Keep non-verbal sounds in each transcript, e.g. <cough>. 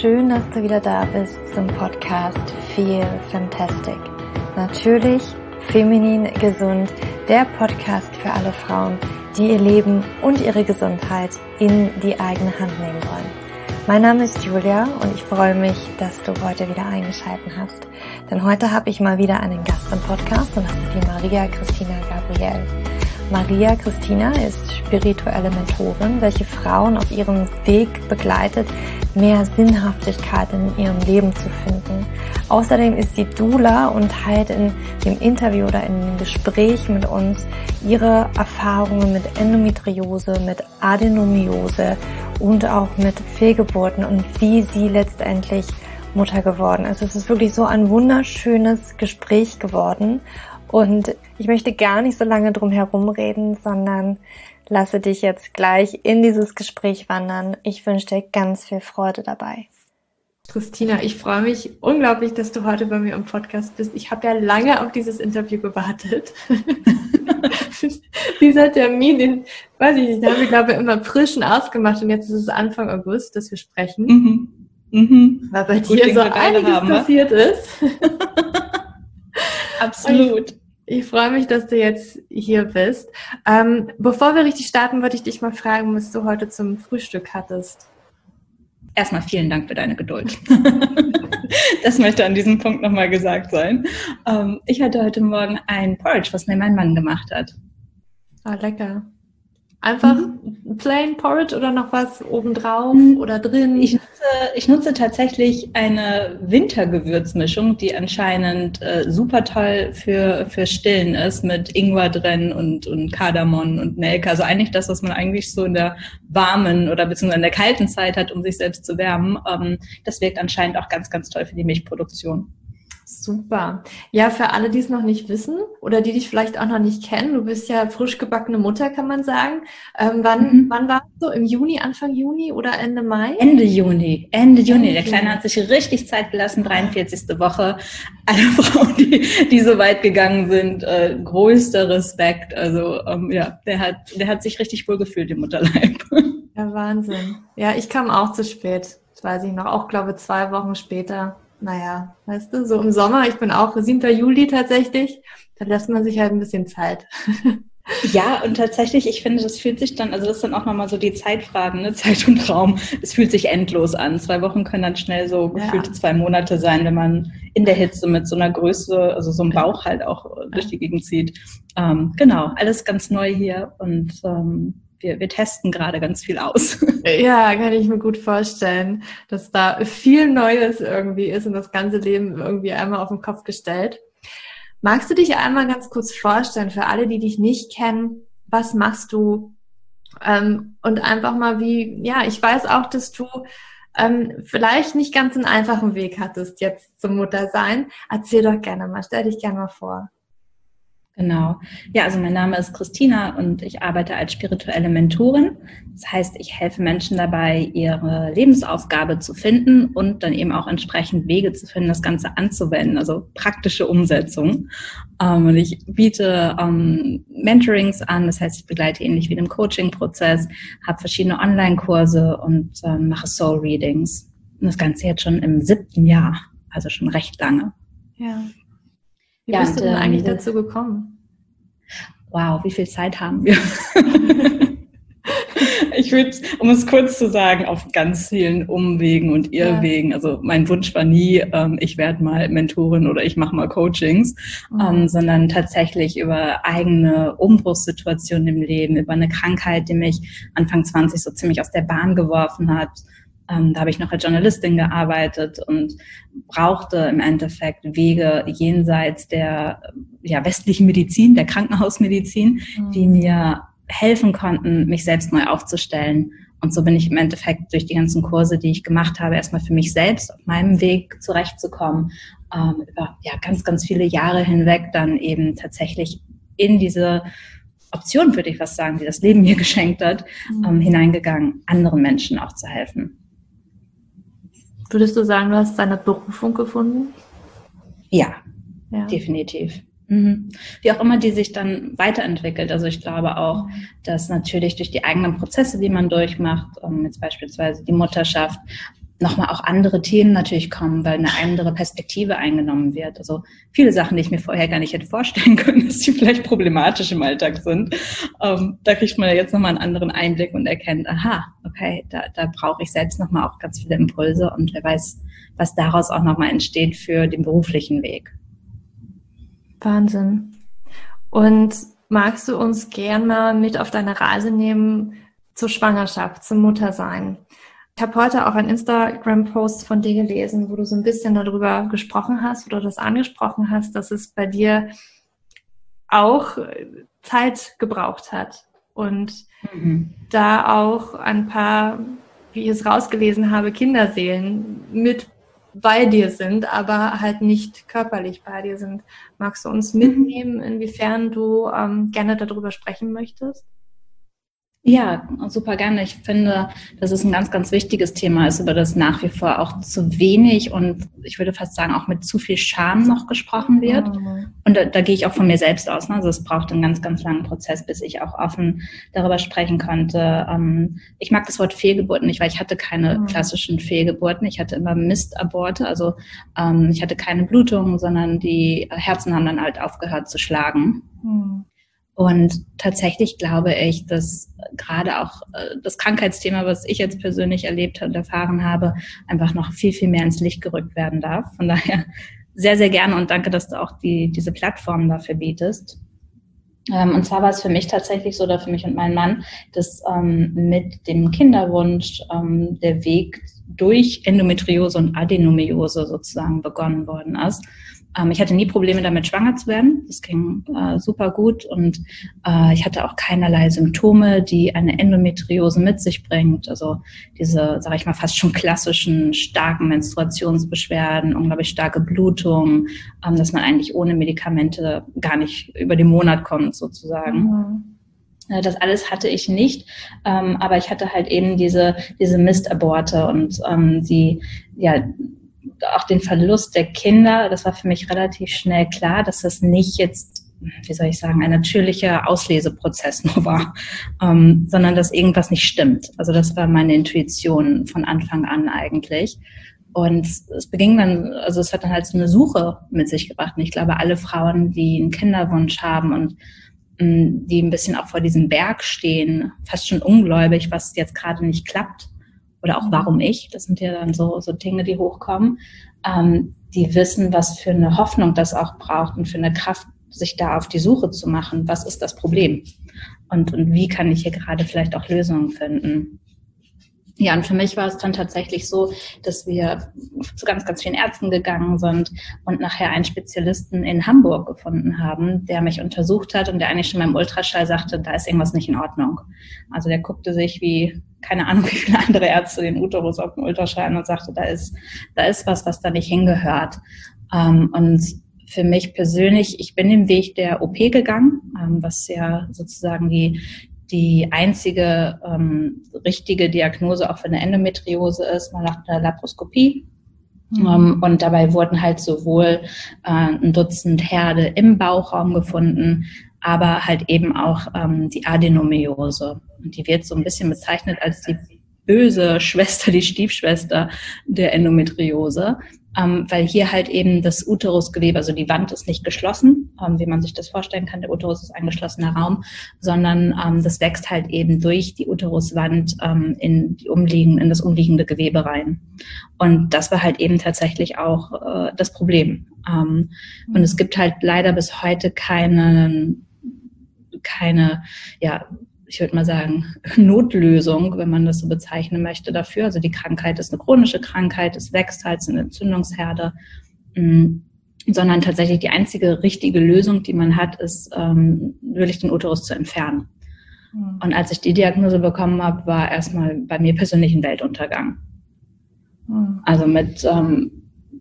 schön, dass du wieder da bist zum Podcast Feel Fantastic. Natürlich feminin gesund, der Podcast für alle Frauen, die ihr Leben und ihre Gesundheit in die eigene Hand nehmen wollen. Mein Name ist Julia und ich freue mich, dass du heute wieder eingeschaltet hast. Denn heute habe ich mal wieder einen Gast im Podcast und das ist die Maria Christina Gabriel. Maria Christina ist spirituelle Mentorin, welche Frauen auf ihrem Weg begleitet, mehr Sinnhaftigkeit in ihrem Leben zu finden. Außerdem ist sie Dula und teilt in dem Interview oder in dem Gespräch mit uns ihre Erfahrungen mit Endometriose, mit Adenomiose und auch mit Fehlgeburten und wie sie letztendlich Mutter geworden ist. Es ist wirklich so ein wunderschönes Gespräch geworden und ich möchte gar nicht so lange drum herum reden, sondern lasse dich jetzt gleich in dieses Gespräch wandern. Ich wünsche dir ganz viel Freude dabei. Christina, ich freue mich unglaublich, dass du heute bei mir im Podcast bist. Ich habe ja lange auf dieses Interview gewartet. <laughs> Dieser Termin, den weiß ich nicht, da haben wir, glaube ich, immer frischen ausgemacht und jetzt ist es Anfang August, dass wir sprechen. Mhm. Mhm. Weil bei Gut, dir so einiges haben, ne? passiert ist. <laughs> Absolut. Ich freue mich, dass du jetzt hier bist. Ähm, bevor wir richtig starten, würde ich dich mal fragen, was du heute zum Frühstück hattest. Erstmal vielen Dank für deine Geduld. <laughs> das möchte an diesem Punkt nochmal gesagt sein. Ähm, ich hatte heute Morgen ein Porridge, was mir mein Mann gemacht hat. Ah, lecker. Einfach mhm. plain Porridge oder noch was obendrauf mhm. oder drin? Ich nutze, ich nutze tatsächlich eine Wintergewürzmischung, die anscheinend äh, super toll für, für Stillen ist, mit Ingwer drin und, und Kardamom und Nelke. Also eigentlich das, was man eigentlich so in der warmen oder beziehungsweise in der kalten Zeit hat, um sich selbst zu wärmen. Ähm, das wirkt anscheinend auch ganz, ganz toll für die Milchproduktion. Super. Ja, für alle, die es noch nicht wissen oder die dich vielleicht auch noch nicht kennen, du bist ja frisch gebackene Mutter, kann man sagen. Ähm, wann, mhm. wann war es so? Im Juni, Anfang Juni oder Ende Mai? Ende Juni. Ende Juni. Ende Der Kleine hat sich richtig Zeit gelassen, 43. Woche. Alle <laughs> Frauen, die, die so weit gegangen sind, äh, größter Respekt. Also ähm, ja, der hat, der hat sich richtig wohl gefühlt im Mutterleib. Ja, Wahnsinn. Ja, ich kam auch zu spät. Das weiß ich noch. Auch, glaube zwei Wochen später naja, weißt du, so im Sommer, ich bin auch 7. Juli tatsächlich, da lässt man sich halt ein bisschen Zeit. <laughs> Ja, und tatsächlich, ich finde, das fühlt sich dann, also das sind auch nochmal so die Zeitfragen, ne? Zeit und Raum. Es fühlt sich endlos an. Zwei Wochen können dann schnell so gefühlte ja. zwei Monate sein, wenn man in der Hitze mit so einer Größe, also so einem Bauch halt auch durch die Gegend zieht. Ähm, genau, alles ganz neu hier und ähm, wir, wir testen gerade ganz viel aus. <laughs> Ja, kann ich mir gut vorstellen, dass da viel Neues irgendwie ist und das ganze Leben irgendwie einmal auf den Kopf gestellt. Magst du dich einmal ganz kurz vorstellen für alle, die dich nicht kennen? Was machst du? Ähm, und einfach mal wie, ja, ich weiß auch, dass du ähm, vielleicht nicht ganz einen einfachen Weg hattest jetzt zum Muttersein. Erzähl doch gerne mal, stell dich gerne mal vor. Genau. Ja, also mein Name ist Christina und ich arbeite als spirituelle Mentorin. Das heißt, ich helfe Menschen dabei, ihre Lebensaufgabe zu finden und dann eben auch entsprechend Wege zu finden, das Ganze anzuwenden, also praktische Umsetzung. Ähm, und ich biete ähm, Mentorings an, das heißt, ich begleite ähnlich wie den Coaching-Prozess, habe verschiedene Online-Kurse und ähm, mache Soul-Readings. Und das Ganze jetzt schon im siebten Jahr, also schon recht lange. Ja. Wie ja, bist du denn ähm, eigentlich dazu gekommen? Wow, wie viel Zeit haben wir? <laughs> ich würde, um es kurz zu sagen, auf ganz vielen Umwegen und Irrwegen. Ja. Also mein Wunsch war nie, ähm, ich werde mal Mentorin oder ich mache mal Coachings, mhm. ähm, sondern tatsächlich über eigene Umbruchssituationen im Leben, über eine Krankheit, die mich Anfang 20 so ziemlich aus der Bahn geworfen hat, ähm, da habe ich noch als Journalistin gearbeitet und brauchte im Endeffekt Wege jenseits der ja, westlichen Medizin, der Krankenhausmedizin, mhm. die mir helfen konnten, mich selbst neu aufzustellen. Und so bin ich im Endeffekt durch die ganzen Kurse, die ich gemacht habe, erstmal für mich selbst auf meinem Weg zurechtzukommen, ähm, über ja, ganz, ganz viele Jahre hinweg dann eben tatsächlich in diese Option, würde ich was sagen, die das Leben mir <laughs> geschenkt hat, mhm. ähm, hineingegangen, anderen Menschen auch zu helfen. Würdest du sagen, du hast deine Berufung gefunden? Ja, ja. definitiv. Mhm. Wie auch immer die sich dann weiterentwickelt. Also ich glaube auch, dass natürlich durch die eigenen Prozesse, die man durchmacht, um jetzt beispielsweise die Mutterschaft, nochmal auch andere Themen natürlich kommen, weil eine andere Perspektive eingenommen wird. Also viele Sachen, die ich mir vorher gar nicht hätte vorstellen <laughs> können, dass die vielleicht problematisch im Alltag sind. Ähm, da kriegt man jetzt nochmal einen anderen Einblick und erkennt, aha, okay, da, da brauche ich selbst nochmal auch ganz viele Impulse und wer weiß, was daraus auch nochmal entsteht für den beruflichen Weg. Wahnsinn. Und magst du uns gern mal mit auf deine Reise nehmen zur Schwangerschaft, zum Muttersein? Ich habe heute auch einen Instagram-Post von dir gelesen, wo du so ein bisschen darüber gesprochen hast oder das angesprochen hast, dass es bei dir auch Zeit gebraucht hat und mhm. da auch ein paar, wie ich es rausgelesen habe, Kinderseelen mit bei dir sind, aber halt nicht körperlich bei dir sind. Magst du uns mhm. mitnehmen, inwiefern du ähm, gerne darüber sprechen möchtest? Ja, super gerne. Ich finde, dass es ein ganz, ganz wichtiges Thema ist, über das nach wie vor auch zu wenig und ich würde fast sagen auch mit zu viel Scham noch gesprochen wird. Mhm. Und da, da gehe ich auch von mir selbst aus. Ne? Also es braucht einen ganz, ganz langen Prozess, bis ich auch offen darüber sprechen konnte. Ähm, ich mag das Wort Fehlgeburten nicht, weil ich hatte keine mhm. klassischen Fehlgeburten. Ich hatte immer Mistaborte. Also ähm, ich hatte keine Blutungen, sondern die Herzen haben dann halt aufgehört zu schlagen. Mhm. Und tatsächlich glaube ich, dass gerade auch äh, das Krankheitsthema, was ich jetzt persönlich erlebt und erfahren habe, einfach noch viel, viel mehr ins Licht gerückt werden darf. Von daher sehr, sehr gerne und danke, dass du auch die, diese Plattform dafür bietest. Ähm, und zwar war es für mich tatsächlich so, oder für mich und meinen Mann, dass ähm, mit dem Kinderwunsch ähm, der Weg durch Endometriose und Adenomiose sozusagen begonnen worden ist. Ähm, ich hatte nie Probleme damit, schwanger zu werden. Das ging äh, super gut und äh, ich hatte auch keinerlei Symptome, die eine Endometriose mit sich bringt. Also diese, sage ich mal, fast schon klassischen starken Menstruationsbeschwerden, unglaublich starke Blutung, ähm, dass man eigentlich ohne Medikamente gar nicht über den Monat kommt sozusagen. Mhm. Äh, das alles hatte ich nicht, ähm, aber ich hatte halt eben diese diese Mistaborte und ähm, die ja auch den Verlust der Kinder, das war für mich relativ schnell klar, dass das nicht jetzt, wie soll ich sagen, ein natürlicher Ausleseprozess <laughs> nur war, ähm, sondern dass irgendwas nicht stimmt. Also das war meine Intuition von Anfang an eigentlich. Und es beging dann, also es hat dann halt so eine Suche mit sich gebracht. Und ich glaube, alle Frauen, die einen Kinderwunsch haben und mm, die ein bisschen auch vor diesem Berg stehen, fast schon ungläubig, was jetzt gerade nicht klappt, oder auch warum ich, das sind ja dann so, so Dinge, die hochkommen, ähm, die wissen, was für eine Hoffnung das auch braucht und für eine Kraft, sich da auf die Suche zu machen. Was ist das Problem? Und, und wie kann ich hier gerade vielleicht auch Lösungen finden? Ja, und für mich war es dann tatsächlich so, dass wir zu ganz, ganz vielen Ärzten gegangen sind und nachher einen Spezialisten in Hamburg gefunden haben, der mich untersucht hat und der eigentlich schon beim Ultraschall sagte, da ist irgendwas nicht in Ordnung. Also der guckte sich wie, keine Ahnung, <laughs> wie viele andere Ärzte den Uterus auf dem Ultraschall und sagte, da ist, da ist was, was da nicht hingehört. Ähm, und für mich persönlich, ich bin den Weg der OP gegangen, ähm, was ja sozusagen die, die einzige ähm, richtige Diagnose auch für eine Endometriose ist. Man macht eine Laparoskopie. Mhm. Ähm, und dabei wurden halt sowohl äh, ein Dutzend Herde im Bauchraum gefunden, aber halt eben auch ähm, die Adenomiose. Und die wird so ein bisschen bezeichnet als die böse Schwester, die Stiefschwester der Endometriose ähm, weil hier halt eben das Uterusgewebe, also die Wand ist nicht geschlossen, ähm, wie man sich das vorstellen kann, der Uterus ist ein geschlossener Raum, sondern ähm, das wächst halt eben durch die Uteruswand ähm, in, die umliegen, in das umliegende Gewebe rein. Und das war halt eben tatsächlich auch äh, das Problem. Ähm, und es gibt halt leider bis heute keinen keine ja, ich würde mal sagen, <laughs> Notlösung, wenn man das so bezeichnen möchte, dafür. Also die Krankheit ist eine chronische Krankheit, es wächst halt, eine Entzündungsherde, mm, sondern tatsächlich die einzige richtige Lösung, die man hat, ist ähm, wirklich den Uterus zu entfernen. Mhm. Und als ich die Diagnose bekommen habe, war erstmal bei mir persönlich ein Weltuntergang. Mhm. Also mit ähm,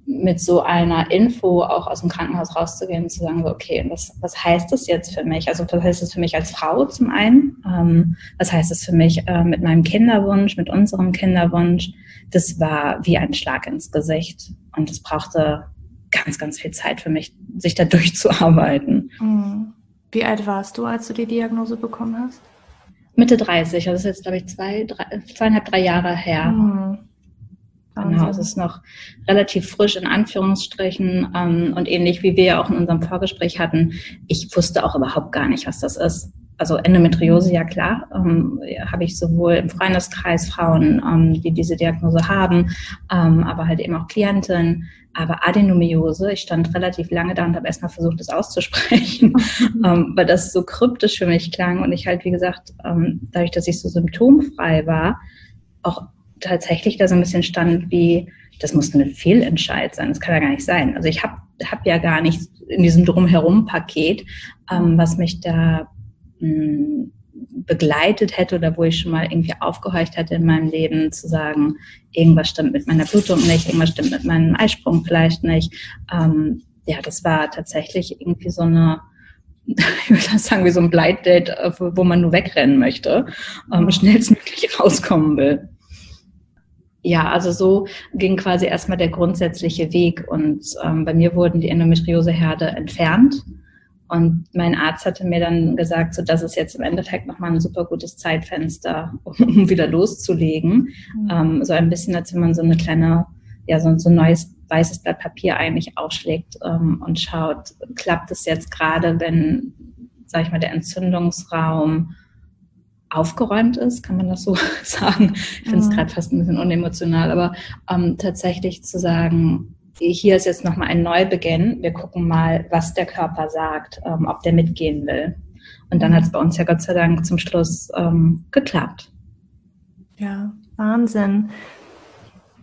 mit so einer Info auch aus dem Krankenhaus rauszugehen und zu sagen, so, okay, was, was heißt das jetzt für mich? Also was heißt das für mich als Frau zum einen? Ähm, was heißt das für mich äh, mit meinem Kinderwunsch, mit unserem Kinderwunsch? Das war wie ein Schlag ins Gesicht und es brauchte ganz, ganz viel Zeit für mich, sich da <laughs> durchzuarbeiten. Mhm. Wie alt warst du, als du die Diagnose bekommen hast? Mitte 30, also das ist jetzt, glaube ich, zwei, drei, zweieinhalb, drei Jahre her. Mhm. Genau. Es ist noch relativ frisch in Anführungsstrichen ähm, und ähnlich wie wir ja auch in unserem Vorgespräch hatten. Ich wusste auch überhaupt gar nicht, was das ist. Also Endometriose, ja klar, ähm, habe ich sowohl im Freundeskreis Frauen, ähm, die diese Diagnose haben, ähm, aber halt eben auch Klientinnen. Aber Adenomiose, ich stand relativ lange da und habe erstmal versucht, das auszusprechen, <laughs> ähm, weil das so kryptisch für mich klang und ich halt, wie gesagt, ähm, dadurch, dass ich so symptomfrei war, auch tatsächlich da so ein bisschen stand wie, das muss ein Fehlentscheid sein, das kann ja gar nicht sein. Also ich habe hab ja gar nichts in diesem Drumherum-Paket, ähm, was mich da mh, hm, begleitet hätte oder wo ich schon mal irgendwie aufgehorcht hätte in meinem Leben, zu sagen, irgendwas stimmt mit meiner Blutung nicht, irgendwas stimmt mit meinem Eisprung vielleicht nicht. Ähm, ja, das war tatsächlich irgendwie so eine, <laughs> ich würde sagen, wie so ein Blind Date, äh, wo man nur wegrennen möchte, ähm, schnellstmöglich rauskommen will ja, also so ging quasi erstmal der grundsätzliche Weg und ähm, bei mir wurden die Endometrioseherde entfernt und mein Arzt hatte mir dann gesagt, so das ist jetzt im Endeffekt nochmal ein super gutes Zeitfenster, <laughs> um wieder loszulegen. Mhm. Ähm, so ein bisschen, als wenn man so eine kleine, ja, so, so ein neues weißes Blatt Papier eigentlich aufschlägt ähm, und schaut, klappt es jetzt gerade, wenn, sag ich mal, der Entzündungsraum aufgeräumt ist, kann man das so <laughs> sagen. Ich finde es mhm. gerade fast ein bisschen unemotional, aber ähm, tatsächlich zu sagen, hier ist jetzt nochmal ein Neubeginn, wir gucken mal, was der Körper sagt, ähm, ob der mitgehen will. Und dann hat es bei uns ja Gott sei Dank zum Schluss ähm, geklappt. Ja, Wahnsinn.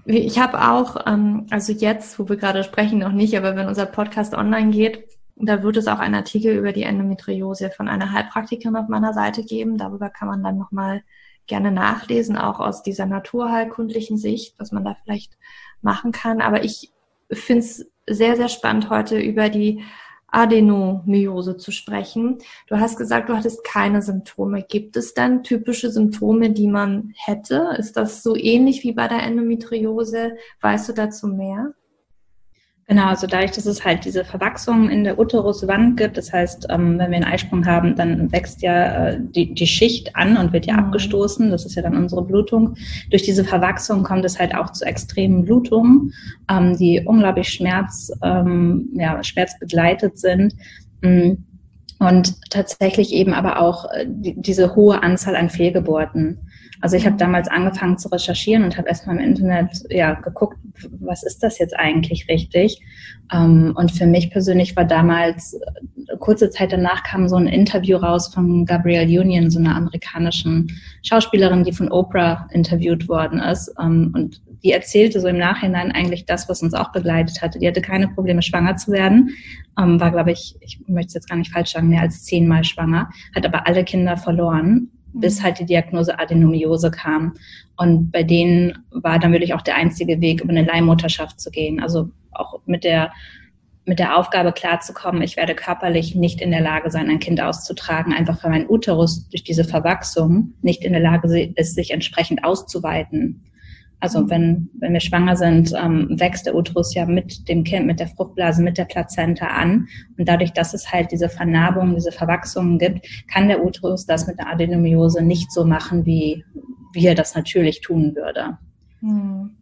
Ich habe auch, ähm, also jetzt, wo wir gerade sprechen, noch nicht, aber wenn unser Podcast online geht, da wird es auch einen Artikel über die Endometriose von einer Heilpraktikerin auf meiner Seite geben. Darüber kann man dann nochmal gerne nachlesen, auch aus dieser naturheilkundlichen Sicht, was man da vielleicht machen kann. Aber ich finde es sehr, sehr spannend, heute über die Adenomyose zu sprechen. Du hast gesagt, du hattest keine Symptome. Gibt es dann typische Symptome, die man hätte? Ist das so ähnlich wie bei der Endometriose? Weißt du dazu mehr? Genau, also dadurch, dass es halt diese Verwachsung in der Uteruswand gibt, das heißt, ähm, wenn wir einen Eisprung haben, dann wächst ja äh, die, die Schicht an und wird ja mhm. abgestoßen. Das ist ja dann unsere Blutung. Durch diese Verwachsung kommt es halt auch zu extremen Blutungen, ähm, die unglaublich schmerz, ähm, ja, schmerzbegleitet sind. Mm. Und tatsächlich eben aber auch äh, die, diese hohe Anzahl an Fehlgeburten. Also ich habe damals angefangen zu recherchieren und habe erstmal im Internet ja geguckt, was ist das jetzt eigentlich richtig? Ähm, und für mich persönlich war damals, äh, kurze Zeit danach kam so ein Interview raus von Gabrielle Union, so einer amerikanischen Schauspielerin, die von Oprah interviewt worden ist. Ähm, und die erzählte so im Nachhinein eigentlich das, was uns auch begleitet hatte. Die hatte keine Probleme, schwanger zu werden, ähm, war, glaube ich, ich möchte es jetzt gar nicht falsch sagen, mehr als zehnmal schwanger, hat aber alle Kinder verloren bis mhm. halt die Diagnose Adenomiose kam. Und bei denen war dann wirklich auch der einzige Weg, über eine Leihmutterschaft zu gehen. Also auch mit der, mit der Aufgabe klarzukommen, ich werde körperlich nicht in der Lage sein, ein Kind auszutragen, einfach weil mein Uterus durch diese Verwachsung nicht in der Lage ist, sich entsprechend auszuweiten. Also wenn, wenn wir schwanger sind, ähm, wächst der Uterus ja mit dem Kind, mit der Fruchtblase, mit der Plazenta an. Und dadurch, dass es halt diese Vernarbungen, diese Verwachsungen gibt, kann der Uterus das mit der Adenomiose nicht so machen, wie, wie er das natürlich tun würde. Mhm.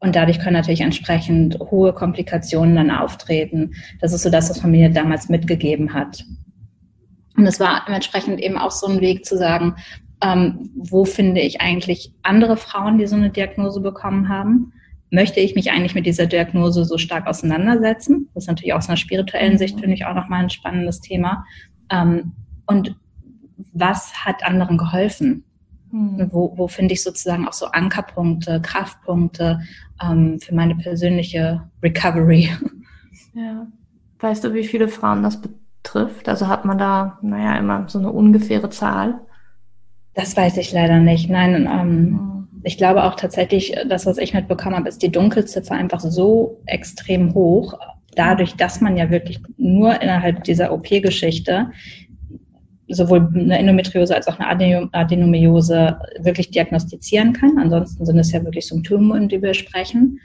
Und dadurch können natürlich entsprechend hohe Komplikationen dann auftreten. Das ist so das, was man mir damals mitgegeben hat. Und es war entsprechend eben auch so ein Weg zu sagen, ähm, wo finde ich eigentlich andere Frauen, die so eine Diagnose bekommen haben? Möchte ich mich eigentlich mit dieser Diagnose so stark auseinandersetzen? Das ist natürlich aus einer spirituellen Sicht, finde ich, auch nochmal ein spannendes Thema. Ähm, und was hat anderen geholfen? Mhm. Wo, wo finde ich sozusagen auch so Ankerpunkte, Kraftpunkte ähm, für meine persönliche Recovery? Ja. Weißt du, wie viele Frauen das betrifft? Also hat man da, naja, immer so eine ungefähre Zahl? Das weiß ich leider nicht. Nein, ähm, ich glaube auch tatsächlich, das, was ich mitbekommen habe, ist die Dunkelziffer einfach so extrem hoch, dadurch, dass man ja wirklich nur innerhalb dieser OP-Geschichte sowohl eine Endometriose als auch eine Adenomiose wirklich diagnostizieren kann. Ansonsten sind es ja wirklich Symptome, in die wir sprechen.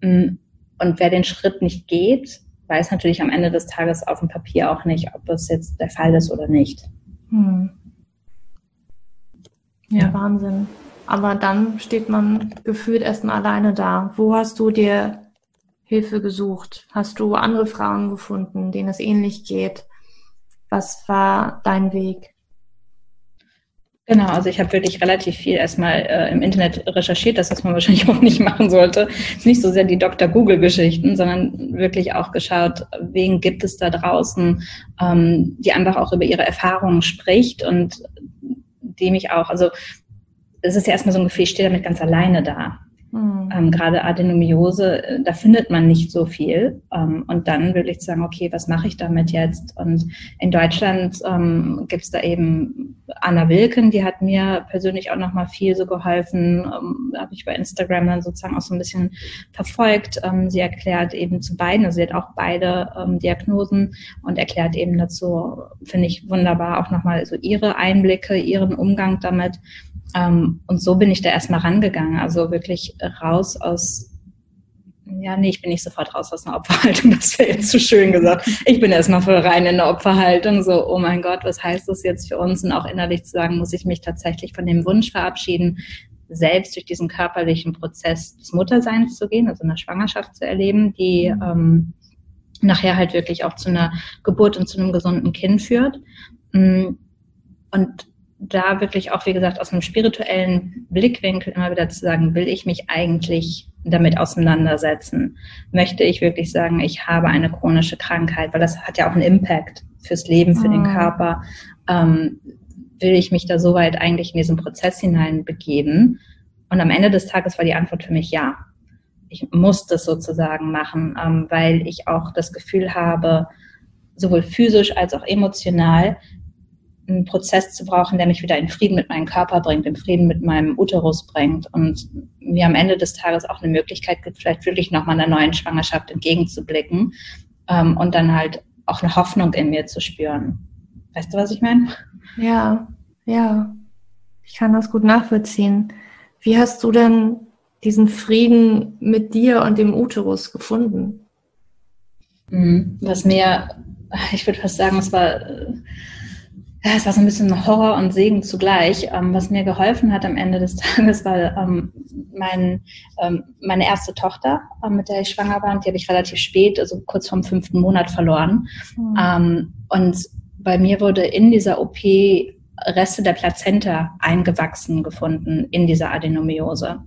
Mm, und wer den Schritt nicht geht, weiß natürlich am Ende des Tages auf dem Papier auch nicht, ob es jetzt der Fall ist oder nicht. Hm. Ja, Wahnsinn. aber dann steht man gefühlt erstmal alleine da. Wo hast du dir Hilfe gesucht? Hast du andere Frauen gefunden, denen es ähnlich geht? Was war dein Weg? Genau, also ich habe wirklich relativ viel erstmal äh, im Internet recherchiert, das was man wahrscheinlich <laughs> auch nicht machen sollte. Es ist nicht so sehr die Dr. Google-Geschichten, sondern wirklich auch geschaut, wen gibt es da draußen, ähm, die einfach auch über ihre Erfahrungen spricht und die mich auch, also es ist ja erstmal so ein Gefühl, ich stehe damit ganz alleine da. Mhm. Ähm, Gerade Adenomiose, äh, da findet man nicht so viel. Ähm, und dann würde ich sagen, okay, was mache ich damit jetzt? Und in Deutschland ähm, gibt es da eben Anna Wilken, die hat mir persönlich auch nochmal viel so geholfen. Ähm, Habe ich bei Instagram dann sozusagen auch so ein bisschen verfolgt. Ähm, sie erklärt eben zu beiden, also sie hat auch beide ähm, Diagnosen und erklärt eben dazu, finde ich wunderbar, auch nochmal so ihre Einblicke, ihren Umgang damit. Ähm, und so bin ich da erstmal rangegangen. Also wirklich raus aus, ja, nee, ich bin nicht sofort raus aus einer Opferhaltung, <laughs> das wäre jetzt zu schön gesagt. Ich bin erstmal voll rein in der Opferhaltung, so, oh mein Gott, was heißt das jetzt für uns? Und auch innerlich zu sagen, muss ich mich tatsächlich von dem Wunsch verabschieden, selbst durch diesen körperlichen Prozess des Mutterseins zu gehen, also eine Schwangerschaft zu erleben, die ähm, nachher halt wirklich auch zu einer Geburt und zu einem gesunden Kind führt. Mm, und da wirklich auch, wie gesagt, aus einem spirituellen Blickwinkel immer wieder zu sagen, will ich mich eigentlich damit auseinandersetzen? Möchte ich wirklich sagen, ich habe eine chronische Krankheit, weil das hat ja auch einen Impact fürs Leben, für mhm. den Körper. Ähm, will ich mich da so weit eigentlich in diesen Prozess hineinbegeben? Und am Ende des Tages war die Antwort für mich ja. Ich muss das sozusagen machen, ähm, weil ich auch das Gefühl habe, sowohl physisch als auch emotional, einen Prozess zu brauchen, der mich wieder in Frieden mit meinem Körper bringt, in Frieden mit meinem Uterus bringt und mir am Ende des Tages auch eine Möglichkeit gibt, vielleicht wirklich nochmal einer neuen Schwangerschaft entgegenzublicken ähm, und dann halt auch eine Hoffnung in mir zu spüren. Weißt du, was ich meine? Ja, ja. Ich kann das gut nachvollziehen. Wie hast du denn diesen Frieden mit dir und dem Uterus gefunden? Mhm. Was mir, ich würde fast sagen, es war ja, es war so ein bisschen Horror und Segen zugleich. Ähm, was mir geholfen hat am Ende des <laughs> Tages, war ähm, mein, ähm, meine erste Tochter, äh, mit der ich schwanger war, und die habe ich relativ spät, also kurz vorm fünften Monat verloren. Mhm. und bei mir wurde in dieser OP Reste der Plazenta eingewachsen gefunden in dieser Adenomiose.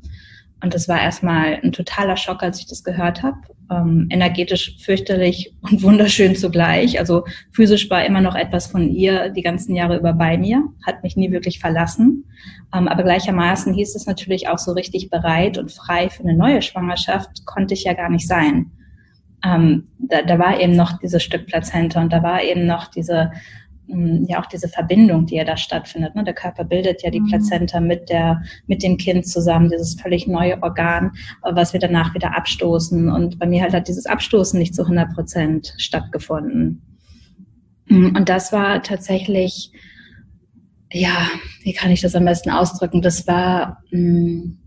Und das war erstmal ein totaler Schock, als ich das gehört habe. Ähm, energetisch fürchterlich und <laughs> wunderschön zugleich. Also physisch war immer noch etwas von ihr die ganzen Jahre über bei mir, hat mich nie wirklich verlassen. Ähm, aber gleichermaßen hieß es natürlich auch so richtig bereit und frei für eine neue Schwangerschaft konnte ich ja gar nicht sein. Ähm, da, da war eben noch dieses Stück Plazenta und da war eben noch diese ja auch diese Verbindung, die ja da stattfindet. Ne? Der Körper bildet ja die mhm. Plazenta mit der, mit dem Kind zusammen, dieses völlig neue Organ, was wir danach wieder abstoßen. Und bei mir halt hat dieses Abstoßen nicht zu 100 Prozent stattgefunden. Mhm, und das war tatsächlich, ja, wie kann ich das am besten ausdrücken? Das war mh, mm,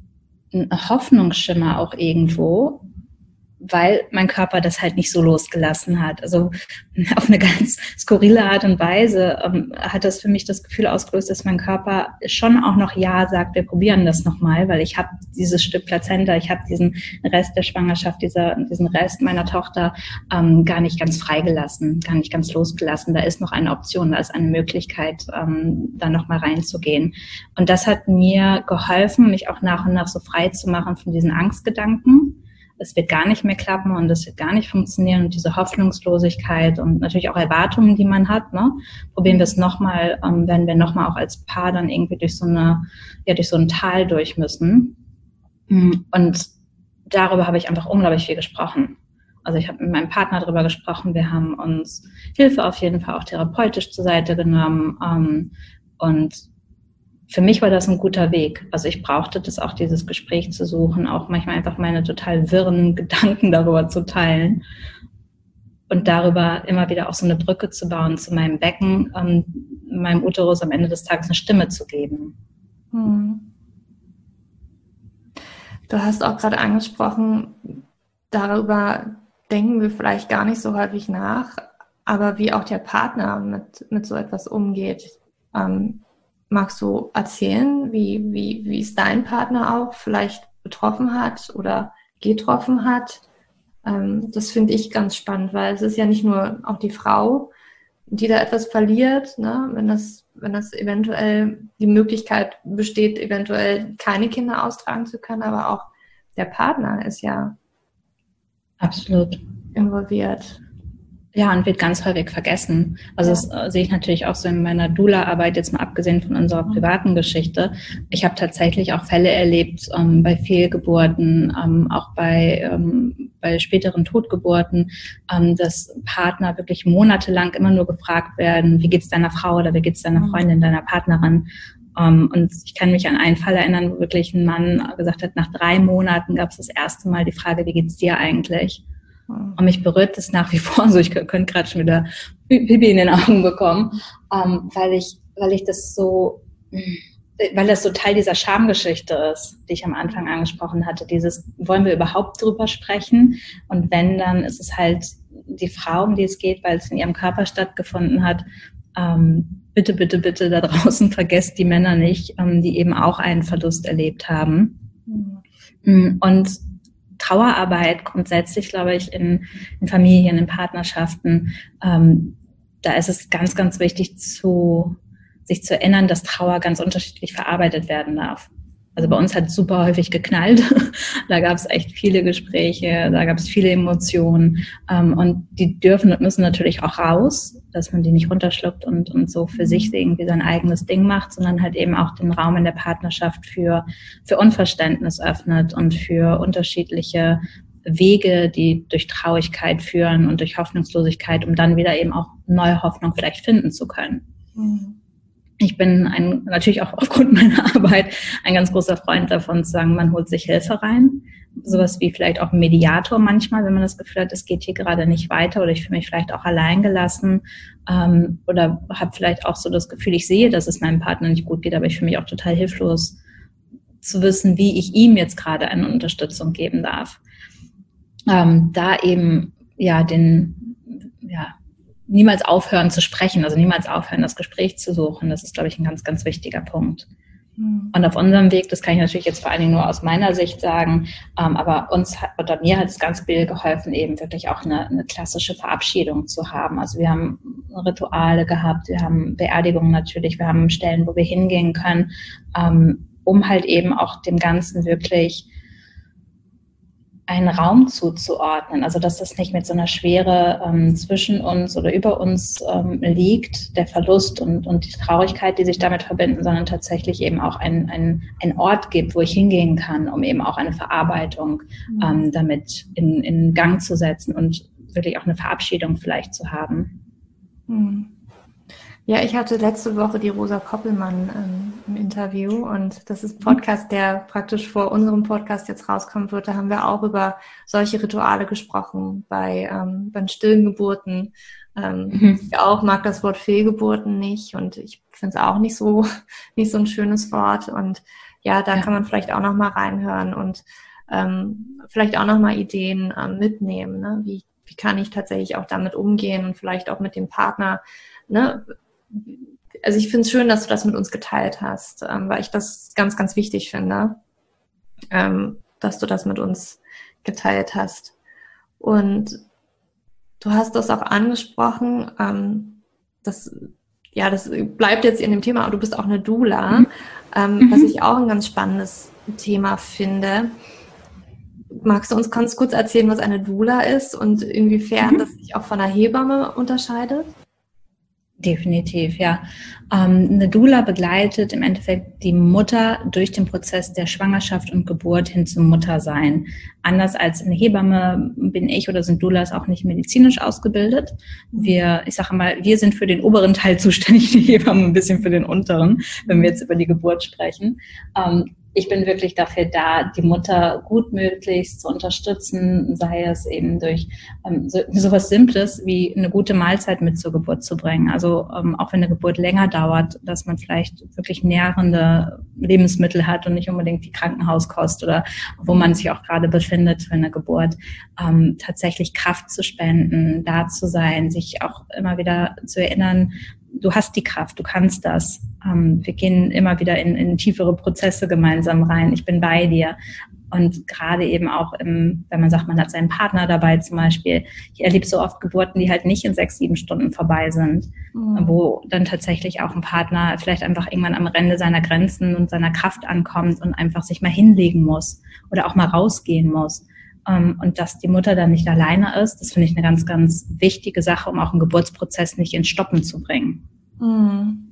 ein Hoffnungsschimmer auch irgendwo, weil mein Körper das halt nicht so losgelassen hat. Also <laughs> auf eine ganz skurrile Art und Weise ähm, hat das für mich das Gefühl ausgelöst, dass mein Körper schon auch noch Ja sagt, wir probieren das nochmal, weil ich habe dieses Stück Plazenta, ich habe diesen Rest der Schwangerschaft, dieser, diesen Rest meiner Tochter ähm, gar nicht ganz freigelassen, gar nicht ganz losgelassen. Da ist noch eine Option, da ist eine Möglichkeit, ähm, da nochmal reinzugehen. Und das hat mir geholfen, mich auch nach und nach so frei zu machen von diesen Angstgedanken es wird gar nicht mehr klappen und es wird gar nicht funktionieren und diese Hoffnungslosigkeit und natürlich auch Erwartungen, die man hat. Ne? Probieren wir es nochmal, ähm, wenn wir nochmal auch als Paar dann irgendwie durch so eine, ja, durch so ein Tal durch müssen. Mm, und darüber habe ich einfach unglaublich viel gesprochen. Also ich habe mit meinem Partner darüber gesprochen. Wir haben uns Hilfe auf jeden Fall auch therapeutisch zur Seite genommen ähm, und für mich war das ein guter Weg. Also ich brauchte das auch, dieses Gespräch zu suchen, auch manchmal einfach meine total wirren <laughs> Gedanken darüber zu teilen und darüber immer wieder auch so eine Brücke zu bauen zu meinem Becken, ähm, meinem Uterus am Ende des Tages eine Stimme zu geben. Hm. Du hast auch gerade angesprochen, darüber denken wir vielleicht gar nicht so häufig nach, aber wie auch der Partner mit, mit so etwas umgeht. Ähm, magst du erzählen, wie, wie, wie es dein Partner auch vielleicht betroffen hat oder getroffen hat? Ähm, das finde ich ganz spannend, weil es ist ja nicht nur auch die Frau, die da etwas verliert, ne? wenn das wenn das eventuell die Möglichkeit besteht, eventuell keine Kinder austragen zu können, aber auch der Partner ist ja absolut involviert. Ja, und wird ganz häufig vergessen. Also ja. das äh, sehe ich natürlich auch so in meiner Dula-Arbeit, jetzt mal abgesehen von unserer mhm. privaten Geschichte. Ich habe tatsächlich auch Fälle erlebt ähm, bei Fehlgeburten, ähm, auch bei, ähm, bei späteren Totgeburten, ähm, dass Partner wirklich monatelang immer nur gefragt werden, wie geht's deiner Frau oder wie geht's deiner mhm. Freundin, deiner Partnerin? Um, ähm, und ich kann mich an einen Fall erinnern, wo wirklich ein Mann gesagt hat, nach drei Monaten gab es das erste Mal die Frage, wie geht's dir eigentlich? Und mich berührt das nach wie vor <laughs> so. Ich könnte gerade schon wieder Pipi in den Augen bekommen, ähm, weil ich, weil ich das so, weil das so Teil dieser Schamgeschichte ist, die ich am Anfang angesprochen hatte. Dieses, wollen wir überhaupt drüber sprechen? Und wenn, dann ist es halt die Frau, um die es geht, weil es in ihrem Körper stattgefunden hat. Ähm, bitte, bitte, bitte da draußen <laughs> vergesst die Männer nicht, ähm, die eben auch einen Verlust erlebt haben. Mhm. Und Trauerarbeit grundsätzlich, glaube ich, in, in Familien, in Partnerschaften, ähm, da ist es ganz, ganz wichtig zu, sich zu erinnern, dass Trauer ganz unterschiedlich verarbeitet werden darf. Also bei uns hat super häufig geknallt. <laughs> da gab es echt viele Gespräche, da gab es viele Emotionen. Ähm, und die dürfen und müssen natürlich auch raus, dass man die nicht runterschluckt und, und so für sich irgendwie sein eigenes Ding macht, sondern halt eben auch den Raum in der Partnerschaft für, für Unverständnis öffnet und für unterschiedliche Wege, die durch Traurigkeit führen und durch Hoffnungslosigkeit, um dann wieder eben auch neue Hoffnung vielleicht finden zu können. Mhm ich bin ein, natürlich auch aufgrund meiner Arbeit ein ganz großer Freund davon zu sagen, man holt sich Hilfe rein. Sowas wie vielleicht auch ein Mediator manchmal, wenn man das Gefühl hat, es geht hier gerade nicht weiter oder ich fühle mich vielleicht auch allein gelassen ähm, oder habe vielleicht auch so das Gefühl, ich sehe, dass es meinem Partner nicht gut geht, aber ich fühle mich auch total hilflos zu wissen, wie ich ihm jetzt gerade eine Unterstützung geben darf. Ähm, da eben ja den ja niemals aufhören zu sprechen, also niemals aufhören, das Gespräch zu suchen. Das ist, glaube ich, ein ganz, ganz wichtiger Punkt. Mhm. Und auf unserem Weg, das kann ich natürlich jetzt vor allen Dingen nur aus meiner Sicht sagen, ähm, aber uns hat, oder mir hat es ganz viel geholfen, eben wirklich auch eine, eine klassische Verabschiedung zu haben. Also wir haben Rituale gehabt, wir haben Beerdigungen natürlich, wir haben Stellen, wo wir hingehen können, ähm, um halt eben auch dem Ganzen wirklich einen Raum zuzuordnen. Also dass das nicht mit so einer Schwere ähm, zwischen uns oder über uns ähm, liegt, der Verlust und, und die Traurigkeit, die sich damit verbinden, sondern tatsächlich eben auch ein, ein, ein Ort gibt, wo ich hingehen kann, um eben auch eine Verarbeitung mhm. ähm, damit in, in Gang zu setzen und wirklich auch eine Verabschiedung vielleicht zu haben. Mhm. Ja, ich hatte letzte Woche die Rosa Koppelmann ähm, im Interview und das ist ein Podcast, der praktisch vor unserem Podcast jetzt rauskommen wird. Da haben wir auch über solche Rituale gesprochen bei, ähm, bei stillen Geburten. Ähm, mhm. Ich auch mag das Wort Fehlgeburten nicht und ich finde es auch nicht so, <laughs> nicht so ein schönes Wort. Und ja, da ja. kann man vielleicht auch noch mal reinhören und ähm, vielleicht auch noch mal Ideen ähm, mitnehmen. Ne? Wie, wie kann ich tatsächlich auch damit umgehen und vielleicht auch mit dem Partner ne, also ich finde es schön, dass du das mit uns geteilt hast, ähm, weil ich das ganz, ganz wichtig finde, ähm, dass du das mit uns geteilt hast. Und du hast das auch angesprochen, ähm, das, ja, das bleibt jetzt in dem Thema, aber du bist auch eine Dula, mhm. Ähm, mhm. was ich auch ein ganz spannendes Thema finde. Magst du uns ganz kurz erzählen, was eine Dula ist und inwiefern mhm. das sich auch von einer Hebamme unterscheidet? Definitiv, ja. Ähm, eine Dula begleitet im Endeffekt die Mutter durch den Prozess der Schwangerschaft und Geburt hin zum Muttersein. Anders als eine Hebamme bin ich oder sind Doulas auch nicht medizinisch ausgebildet. Wir, ich sage mal, wir sind für den oberen Teil <laughs> zuständig, die Hebamme ein bisschen für den unteren, wenn wir jetzt über die Geburt sprechen. Ähm, ich bin wirklich dafür da, die Mutter gut möglichst zu unterstützen, sei es eben durch ähm, so, so was Simples wie eine gute Mahlzeit mit zur Geburt zu bringen. Also ähm, auch wenn eine Geburt länger dauert, dass man vielleicht wirklich nährende Lebensmittel hat und nicht unbedingt die Krankenhauskost oder wo man sich auch gerade befindet für eine Geburt, ähm, tatsächlich Kraft zu spenden, da zu sein, sich auch immer wieder zu erinnern, du hast die Kraft, du kannst das. Ähm, wir gehen immer wieder in, in tiefere Prozesse gemeinsam rein. Ich bin bei dir. Und gerade eben auch, im, wenn man sagt, man hat seinen Partner dabei zum Beispiel. Ich erlebe so oft Geburten, die halt nicht in sechs, sieben Stunden vorbei sind, mhm. wo dann tatsächlich auch ein Partner vielleicht einfach irgendwann am Rande seiner Grenzen und seiner Kraft ankommt und einfach sich mal hinlegen muss oder auch mal rausgehen muss. Ähm, und dass die Mutter dann nicht alleine ist, das finde ich eine ganz, ganz wichtige Sache, um auch einen Geburtsprozess nicht ins Stoppen zu bringen. Mhm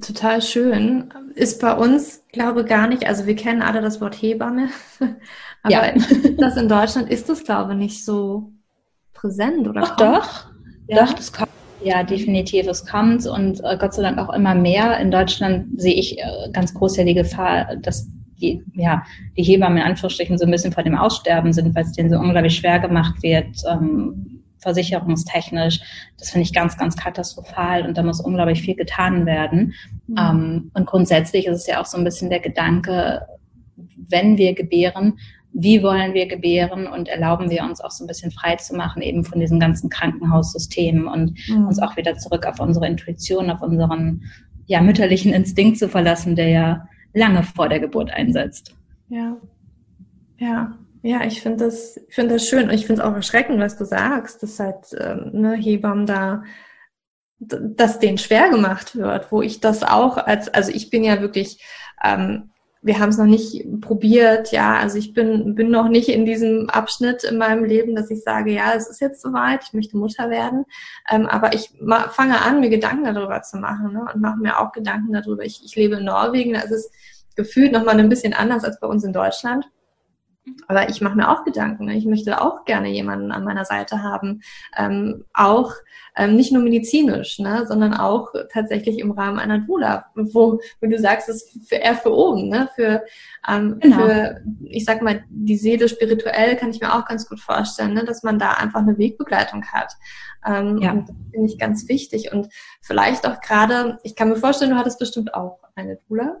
total schön. Ist bei uns, glaube gar nicht, also wir kennen alle das Wort Hebamme, <laughs> aber ja. das in Deutschland ist das, glaube ich, nicht so präsent, oder? Doch, doch. Ja? Doch, das kommt. Ja, definitiv, es kommt und äh, Gott sei Dank auch immer mehr. In Deutschland sehe ich äh, ganz groß ja die Gefahr, dass die, ja, die Hebammen in Anführungsstrichen so ein bisschen vor dem Aussterben sind, weil es denen so unglaublich schwer gemacht wird, ähm, versicherungstechnisch. Das finde ich ganz, ganz katastrophal und da muss unglaublich viel getan werden. Mhm. Ähm, und grundsätzlich ist es ja auch so ein bisschen der Gedanke, wenn wir gebären, wie wollen wir gebären und erlauben wir uns auch so ein bisschen frei zu machen eben von diesem ganzen Krankenhaussystem und mhm. uns auch wieder zurück auf unsere Intuition, auf unseren ja, mütterlichen Instinkt zu verlassen, der ja lange vor der Geburt einsetzt. Ja, ja, ja, ich finde das, ich finde das schön und ich finde es auch erschreckend, was du sagst, dass halt ähm, ne, Hebammen da, dass denen schwer gemacht wird, wo ich das auch als, also ich bin ja wirklich, ähm, wir haben es noch nicht probiert, ja, also ich bin, bin noch nicht in diesem Abschnitt in meinem Leben, dass ich sage, ja, es ist jetzt soweit, ich möchte Mutter werden, ähm, aber ich fange an, mir Gedanken darüber zu machen ne, und mache mir auch Gedanken darüber. Ich, ich lebe in Norwegen, da ist gefühlt nochmal ein bisschen anders als bei uns in Deutschland. Aber ich mache mir auch Gedanken. Ne? Ich möchte auch gerne jemanden an meiner Seite haben. Ähm, auch ähm, nicht nur medizinisch, ne? sondern auch tatsächlich im Rahmen einer Dula, wo, wo du sagst, es ist für, eher für oben, ne? für, ähm, genau. für, ich sag mal, die Seele spirituell kann ich mir auch ganz gut vorstellen, ne? dass man da einfach eine Wegbegleitung hat. Ähm, ja. Und das finde ich ganz wichtig. Und vielleicht auch gerade, ich kann mir vorstellen, du hattest bestimmt auch eine Dula.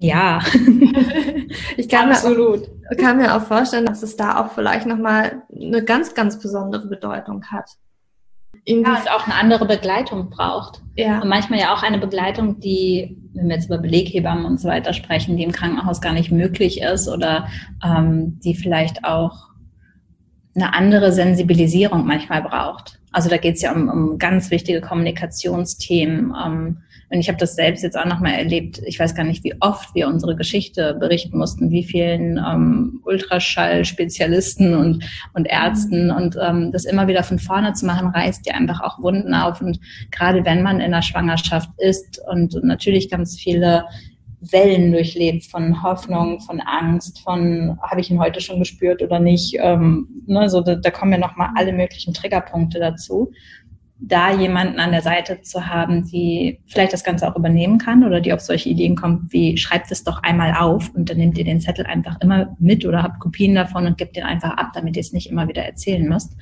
Ja, <laughs> ich kann Absolut. Mir, auch, kann mir auch vorstellen, dass es da auch vielleicht nochmal eine ganz, ganz besondere Bedeutung hat. Irgendwie ja, es auch eine andere Begleitung braucht. Ja. Und manchmal ja auch eine Begleitung, die, wenn wir jetzt über Beleghebammen und so weiter sprechen, die im Krankenhaus gar nicht möglich ist oder ähm, die vielleicht auch eine andere Sensibilisierung manchmal braucht. Also da geht es ja um, um ganz wichtige Kommunikationsthemen. Ähm, und ich habe das selbst jetzt auch nochmal erlebt. Ich weiß gar nicht, wie oft wir unsere Geschichte berichten mussten, wie vielen ähm, Ultraschall-Spezialisten und, und Ärzten. Und ähm, das immer wieder von vorne zu machen, reißt ja einfach auch Wunden auf. Und gerade wenn man in der Schwangerschaft ist und natürlich ganz viele Wellen durchlebt von Hoffnung, von Angst, von habe ich ihn heute schon gespürt oder nicht. Ähm, ne, so da, da kommen ja nochmal alle möglichen Triggerpunkte dazu da jemanden an der Seite zu haben, die vielleicht das Ganze auch übernehmen kann oder die auf solche Ideen kommt, wie schreibt es doch einmal auf und dann nehmt ihr den Zettel einfach immer mit oder habt Kopien davon und gebt den einfach ab, damit ihr es nicht immer wieder erzählen müsst.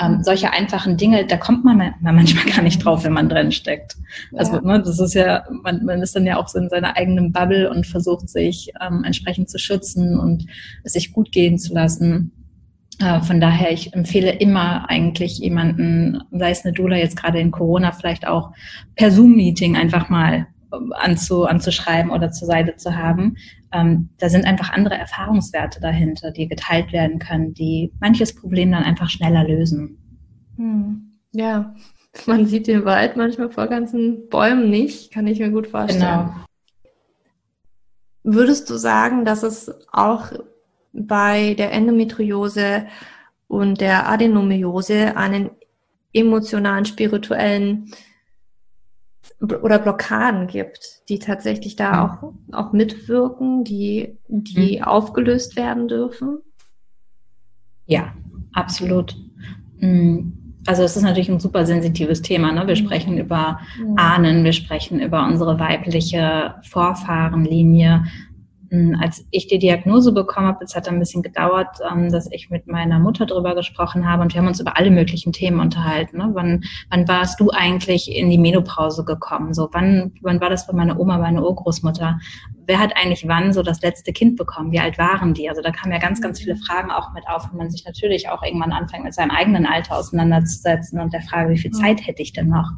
Ähm, solche einfachen Dinge, da kommt man manchmal gar nicht drauf, wenn man drin steckt. Also ja. ne, das ist ja, man, man ist dann ja auch so in seiner eigenen Bubble und versucht sich ähm, entsprechend zu schützen und es sich gut gehen zu lassen. Äh, von daher, ich empfehle immer eigentlich jemanden, sei es eine Doula jetzt gerade in Corona, vielleicht auch per Zoom-Meeting einfach mal ähm, anzu, anzuschreiben oder zur Seite zu haben. Ähm, da sind einfach andere Erfahrungswerte dahinter, die geteilt werden können, die manches Problem dann einfach schneller lösen. Hm. Ja, <laughs> man sieht den Wald manchmal vor ganzen Bäumen nicht, kann ich mir gut vorstellen. Genau. Würdest du sagen, dass es auch bei der Endometriose und der Adenomyose einen emotionalen, spirituellen oder Blockaden gibt, die tatsächlich da mhm. auch, auch mitwirken, die, die mhm. aufgelöst werden dürfen? Ja, absolut. Mhm. Also es ist natürlich ein super sensitives Thema. Ne? Wir mhm. sprechen über Ahnen, wir sprechen über unsere weibliche Vorfahrenlinie, als ich die Diagnose bekommen habe, es hat ein bisschen gedauert, ähm, dass ich mit meiner Mutter drüber gesprochen habe und wir haben uns über alle möglichen Themen unterhalten. Ne? Wann, wann warst du eigentlich in die Menopause gekommen? So, wann, wann war das bei meiner Oma, meine Urgroßmutter? Wer hat eigentlich wann so das letzte Kind bekommen? Wie alt waren die? Also da kamen ja ganz, ganz viele Fragen auch mit auf, wenn man sich natürlich auch irgendwann anfängt, mit seinem eigenen Alter auseinanderzusetzen und der Frage, wie viel Zeit hätte ich denn noch?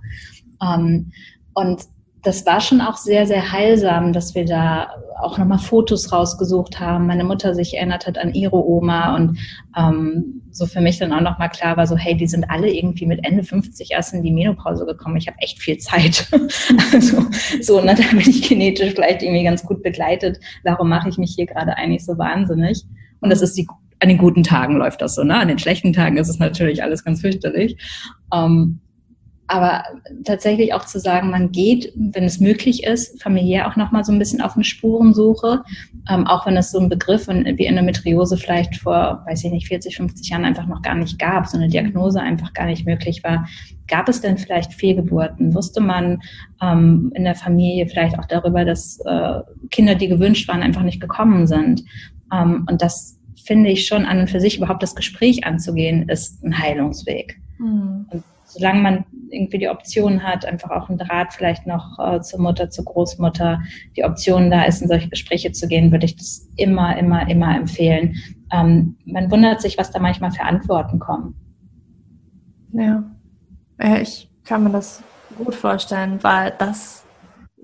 Ähm, und das war schon auch sehr, sehr heilsam, dass wir da auch nochmal Fotos rausgesucht haben. Meine Mutter sich erinnert hat an ihre Oma und ähm, so für mich dann auch nochmal klar war, so hey, die sind alle irgendwie mit Ende 50 erst in die Menopause gekommen. Ich habe echt viel Zeit. <laughs> also so, ne, da bin ich genetisch vielleicht irgendwie ganz gut begleitet. Warum mache ich mich hier gerade eigentlich so wahnsinnig? Und das ist die an den guten Tagen läuft das so, ne? An den schlechten Tagen ist es natürlich alles ganz fürchterlich. Ähm, aber tatsächlich auch zu sagen, man geht, wenn es möglich ist, familiär auch nochmal so ein bisschen auf eine Spurensuche, ähm, auch wenn es so ein Begriff wie Endometriose vielleicht vor, weiß ich nicht, 40, 50 Jahren einfach noch gar nicht gab, so eine Diagnose einfach gar nicht möglich war. Gab es denn vielleicht Fehlgeburten? Wusste man ähm, in der Familie vielleicht auch darüber, dass äh, Kinder, die gewünscht waren, einfach nicht gekommen sind? Ähm, und das finde ich schon an und für sich überhaupt das Gespräch anzugehen, ist ein Heilungsweg. Mhm. Und solange man irgendwie die Option hat, einfach auch einen Draht vielleicht noch äh, zur Mutter, zur Großmutter, die Option da ist, in solche Gespräche zu gehen, würde ich das immer, immer, immer empfehlen. Ähm, man wundert sich, was da manchmal für Antworten kommen. Ja, ich kann mir das gut vorstellen, weil das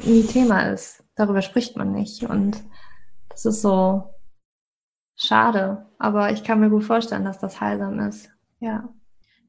nie Thema ist. Darüber spricht man nicht. Und das ist so schade. Aber ich kann mir gut vorstellen, dass das heilsam ist. Ja.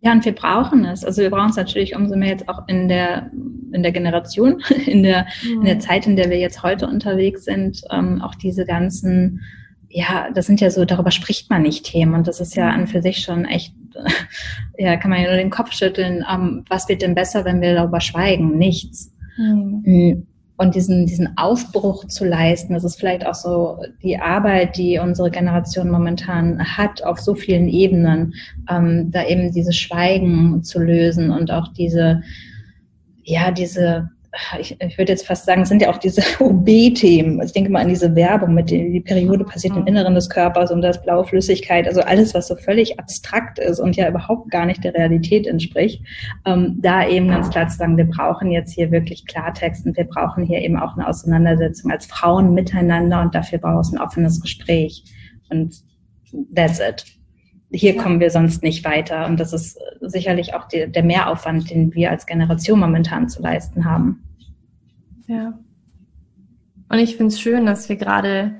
Ja, und wir brauchen es. Also wir brauchen es natürlich umso mehr jetzt auch in der, in der Generation, <laughs> in der, mhm. in der Zeit, in der wir jetzt heute unterwegs sind, ähm, auch diese ganzen, ja, das sind ja so, darüber spricht man nicht Themen und das ist ja an für sich schon echt, <laughs> ja, kann man ja nur den Kopf schütteln, ähm, was wird denn besser, wenn wir darüber schweigen? Nichts. Mhm. Und diesen, diesen Aufbruch zu leisten. Das ist vielleicht auch so die Arbeit, die unsere Generation momentan hat, auf so vielen Ebenen, ähm, da eben dieses Schweigen zu lösen und auch diese, ja, diese ich, ich würde jetzt fast sagen, es sind ja auch diese <laughs> OB-Themen. Ich denke mal an diese Werbung mit der die Periode passiert im Inneren des Körpers und das blaue Flüssigkeit, also alles, was so völlig abstrakt ist und ja überhaupt gar nicht der Realität entspricht, ähm, da eben ganz klar zu sagen, wir brauchen jetzt hier wirklich Klartext und wir brauchen hier eben auch eine Auseinandersetzung als Frauen miteinander und dafür braucht es ein offenes Gespräch. Und that's it hier ja. kommen wir sonst nicht weiter. Und das ist sicherlich auch die, der Mehraufwand, den wir als Generation momentan zu leisten haben. Ja. Und ich finde es schön, dass wir gerade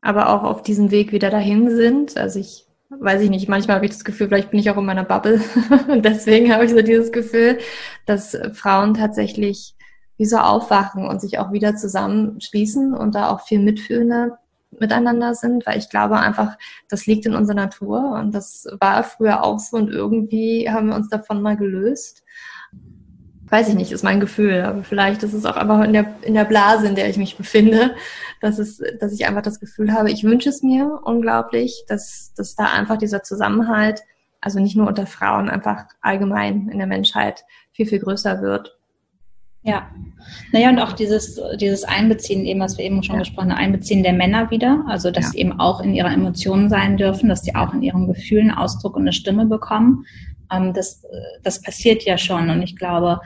aber auch auf diesem Weg wieder dahin sind. Also ich weiß ich nicht, manchmal habe ich das Gefühl, vielleicht bin ich auch in meiner Bubble. <laughs> Und deswegen habe ich so dieses Gefühl, dass Frauen tatsächlich wie so aufwachen und sich auch wieder zusammenschließen und da auch viel mitfühlender miteinander sind, weil ich glaube einfach, das liegt in unserer Natur und das war früher auch so und irgendwie haben wir uns davon mal gelöst. Weiß ich nicht, ist mein Gefühl, aber vielleicht ist es auch einfach in der, in der Blase, in der ich mich befinde, dass, es, dass ich einfach das Gefühl habe, ich wünsche es mir unglaublich, dass, dass da einfach dieser Zusammenhalt, also nicht nur unter Frauen, einfach allgemein in der Menschheit viel, viel größer wird. Ja. Naja, und auch dieses, dieses Einbeziehen, eben, was wir eben schon ja. gesprochen haben, Einbeziehen der Männer wieder, also dass ja. sie eben auch in ihrer Emotionen sein dürfen, dass sie auch in ihren Gefühlen Ausdruck und eine Stimme bekommen. Ähm, das, das passiert ja schon. Und ich glaube,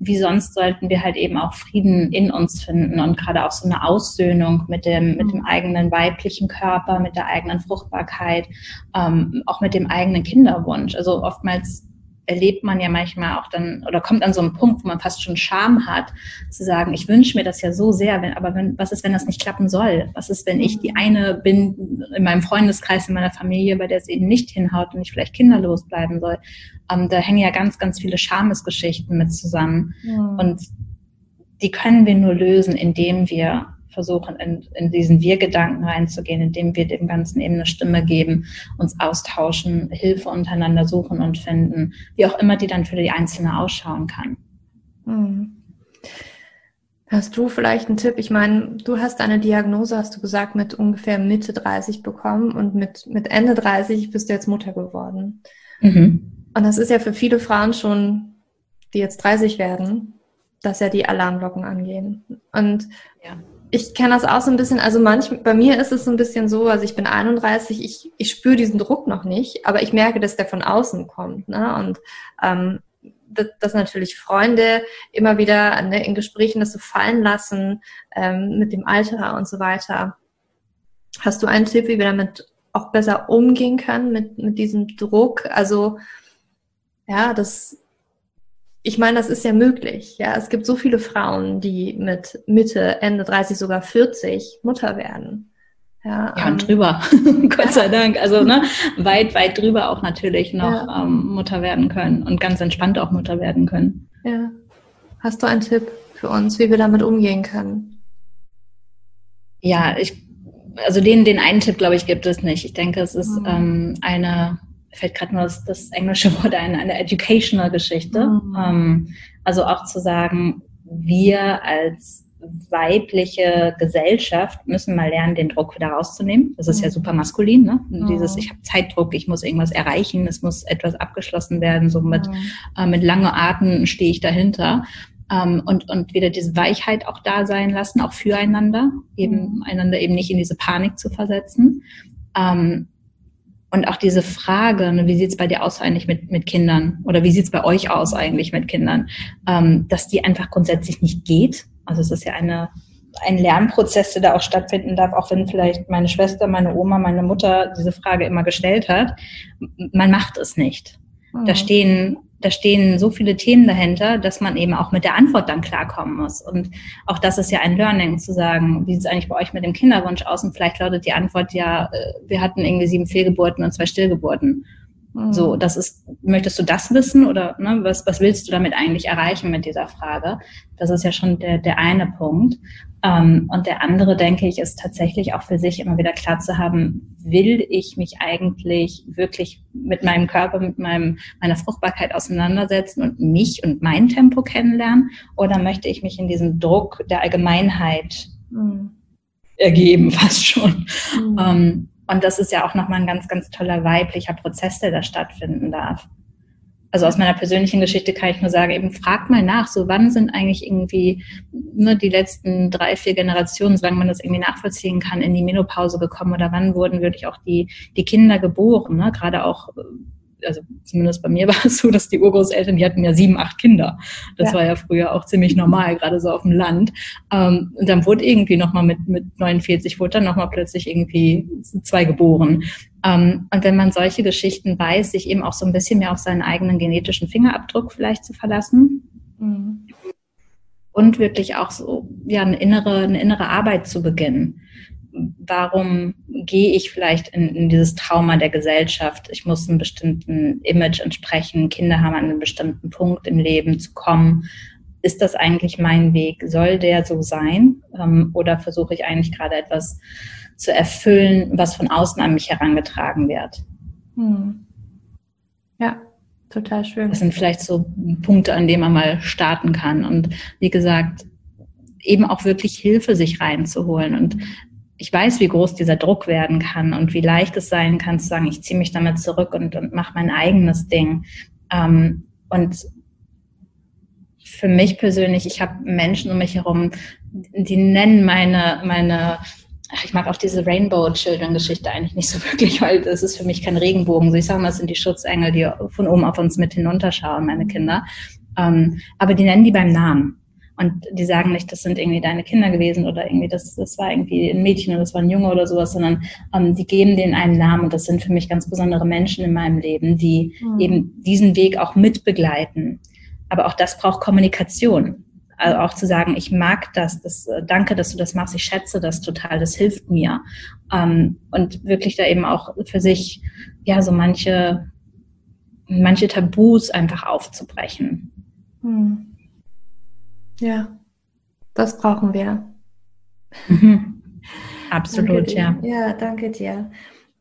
wie sonst sollten wir halt eben auch Frieden in uns finden und gerade auch so eine Aussöhnung mit dem, mit dem eigenen weiblichen Körper, mit der eigenen Fruchtbarkeit, ähm, auch mit dem eigenen Kinderwunsch. Also oftmals erlebt man ja manchmal auch dann oder kommt an so einen Punkt, wo man fast schon Scham hat, zu sagen, ich wünsche mir das ja so sehr, wenn, aber wenn, was ist, wenn das nicht klappen soll? Was ist, wenn ich die eine bin in meinem Freundeskreis, in meiner Familie, bei der es eben nicht hinhaut und ich vielleicht kinderlos bleiben soll? Ähm, da hängen ja ganz, ganz viele Schamesgeschichten mit zusammen. Ja. Und die können wir nur lösen, indem wir versuchen, in, in diesen Wir-Gedanken reinzugehen, indem wir dem Ganzen eben eine Stimme geben, uns austauschen, Hilfe untereinander suchen und finden, wie auch immer die dann für die Einzelne ausschauen kann. Hm. Hast du vielleicht einen Tipp? Ich meine, du hast eine Diagnose, hast du gesagt, mit ungefähr Mitte 30 bekommen und mit, mit Ende 30 bist du jetzt Mutter geworden. Mhm. Und das ist ja für viele Frauen schon, die jetzt 30 werden, dass ja die Alarmglocken angehen. Und ja ich kenne das auch so ein bisschen, also manchmal, bei mir ist es so ein bisschen so, also ich bin 31, ich, ich spüre diesen Druck noch nicht, aber ich merke, dass der von außen kommt. Ne? Und ähm, dass, dass natürlich Freunde immer wieder ne, in Gesprächen das so fallen lassen ähm, mit dem Alter und so weiter. Hast du einen Tipp, wie wir damit auch besser umgehen können mit, mit diesem Druck? Also ja, das ich meine, das ist ja möglich. Ja, es gibt so viele Frauen, die mit Mitte, Ende 30, sogar 40 Mutter werden. Ja, ja und ähm, drüber, <laughs> <laughs> Gott sei Dank. Also ne, weit, weit drüber auch natürlich noch ja. ähm, Mutter werden können und ganz entspannt auch Mutter werden können. Ja. Hast du einen Tipp für uns, wie wir damit umgehen können? Ja, ich, also den, den einen Tipp, glaube ich, gibt es nicht. Ich denke, es ist mhm. ähm, eine fällt gerade nur das, das, englische <laughs> Wort ein, eine educational Geschichte. Mhm. Ähm, also auch zu sagen, wir als weibliche Gesellschaft müssen mal lernen, den Druck wieder rauszunehmen. Das ist mhm. ja super maskulin, ne? Mhm. Dieses, ich habe Zeitdruck, ich muss irgendwas erreichen, es muss etwas abgeschlossen werden, so mit, mhm. äh, mit lange Arten stehe ich dahinter. Ähm, und, und wieder diese Weichheit auch da sein lassen, auch füreinander, eben mhm. einander eben nicht in diese Panik zu versetzen. Ähm, und auch diese Frage, ne, wie sieht's bei dir aus eigentlich mit, mit Kindern oder wie sieht's bei euch aus eigentlich mit Kindern, ähm, dass die einfach grundsätzlich nicht geht. Also es ist ja eine, ein Lernprozess, der da auch stattfinden darf, auch wenn vielleicht meine Schwester, meine Oma, meine Mutter diese Frage immer gestellt hat. Man macht es nicht. Mhm. Da stehen da stehen so viele Themen dahinter, dass man eben auch mit der Antwort dann klarkommen muss. Und auch das ist ja ein Learning, zu sagen, wie sieht es eigentlich bei euch mit dem Kinderwunsch aus? Und vielleicht lautet die Antwort ja, äh, wir hatten irgendwie sieben Fehlgeburten und zwei Stillgeburten. Mhm. So, das ist, möchtest du das wissen oder ne, was, was willst du damit eigentlich erreichen mit dieser Frage? Das ist ja schon der, der eine Punkt. Ähm, und der andere, denke ich, ist tatsächlich auch für sich immer wieder klar zu haben, will ich mich eigentlich wirklich mit meinem Körper, mit meinem, meiner Fruchtbarkeit auseinandersetzen und mich und mein Tempo kennenlernen? Oder möchte ich mich in diesem Druck der Allgemeinheit mhm. ergeben, <laughs> fast schon? Mhm. Ähm, und das ist ja auch nochmal ein ganz, ganz toller weiblicher Prozess, der da stattfinden darf. Also aus meiner persönlichen Geschichte kann ich nur sagen, eben frag mal nach, so wann sind eigentlich irgendwie ne, die letzten drei, vier Generationen, solange man das irgendwie nachvollziehen kann, in die Menopause gekommen oder wann wurden wirklich auch die, die Kinder geboren, ne? gerade auch also zumindest bei mir <laughs> war es so, dass die Urgroßeltern, die hatten ja sieben, acht Kinder. Das ja. war ja früher auch ziemlich normal, gerade so auf dem Land. Ähm, und dann wurde irgendwie nochmal mit, mit 49 wurde dann nochmal plötzlich irgendwie zwei geboren. Ähm, und wenn man solche Geschichten weiß, sich eben auch so ein bisschen mehr auf seinen eigenen genetischen Fingerabdruck vielleicht zu verlassen. Mhm. Und wirklich auch so, ja, eine innere, eine innere Arbeit zu beginnen warum gehe ich vielleicht in, in, dieses Trauma der Gesellschaft? Ich muss einem bestimmten Image entsprechen. Kinder haben an einem bestimmten Punkt im Leben zu kommen. Ist das eigentlich mein Weg? Soll der so sein? Ähm, oder versuche ich eigentlich gerade etwas zu erfüllen, was von außen an mich herangetragen wird? Hm. Ja, total schön. Das sind vielleicht so Punkte, an denen man mal starten kann. Und wie gesagt, eben auch wirklich Hilfe sich reinzuholen. Und ich weiß, wie groß dieser Druck werden kann und wie leicht es sein kann zu sagen, ich ziehe mich damit zurück und, und mache mein eigenes Ding. Ähm, und für mich persönlich, ich habe Menschen um mich herum, die nennen meine, meine, ich mag auch diese Rainbow Children Geschichte eigentlich nicht so <laughs> wirklich, weil das ist für mich kein Regenbogen. So ich sage mal, das sind die Schutzengel, die von oben auf uns mit hinunterschauen, meine Kinder. Ähm, aber die nennen die beim Namen. Und die sagen nicht, das sind irgendwie deine Kinder gewesen oder irgendwie das, das war irgendwie ein Mädchen oder das war ein Junge oder sowas, sondern ähm, die geben denen einen Namen und das sind für mich ganz besondere Menschen in meinem Leben, die mhm. eben diesen Weg auch mitbegleiten. Aber auch das braucht Kommunikation. Also auch zu sagen, ich mag das, das äh, danke, dass du das machst, ich schätze das total, das hilft mir. Ähm, und wirklich da eben auch für sich, ja, so manche, manche Tabus einfach aufzubrechen. Mhm. Ja, das brauchen wir. <laughs> Absolut, ja. Ja, danke dir.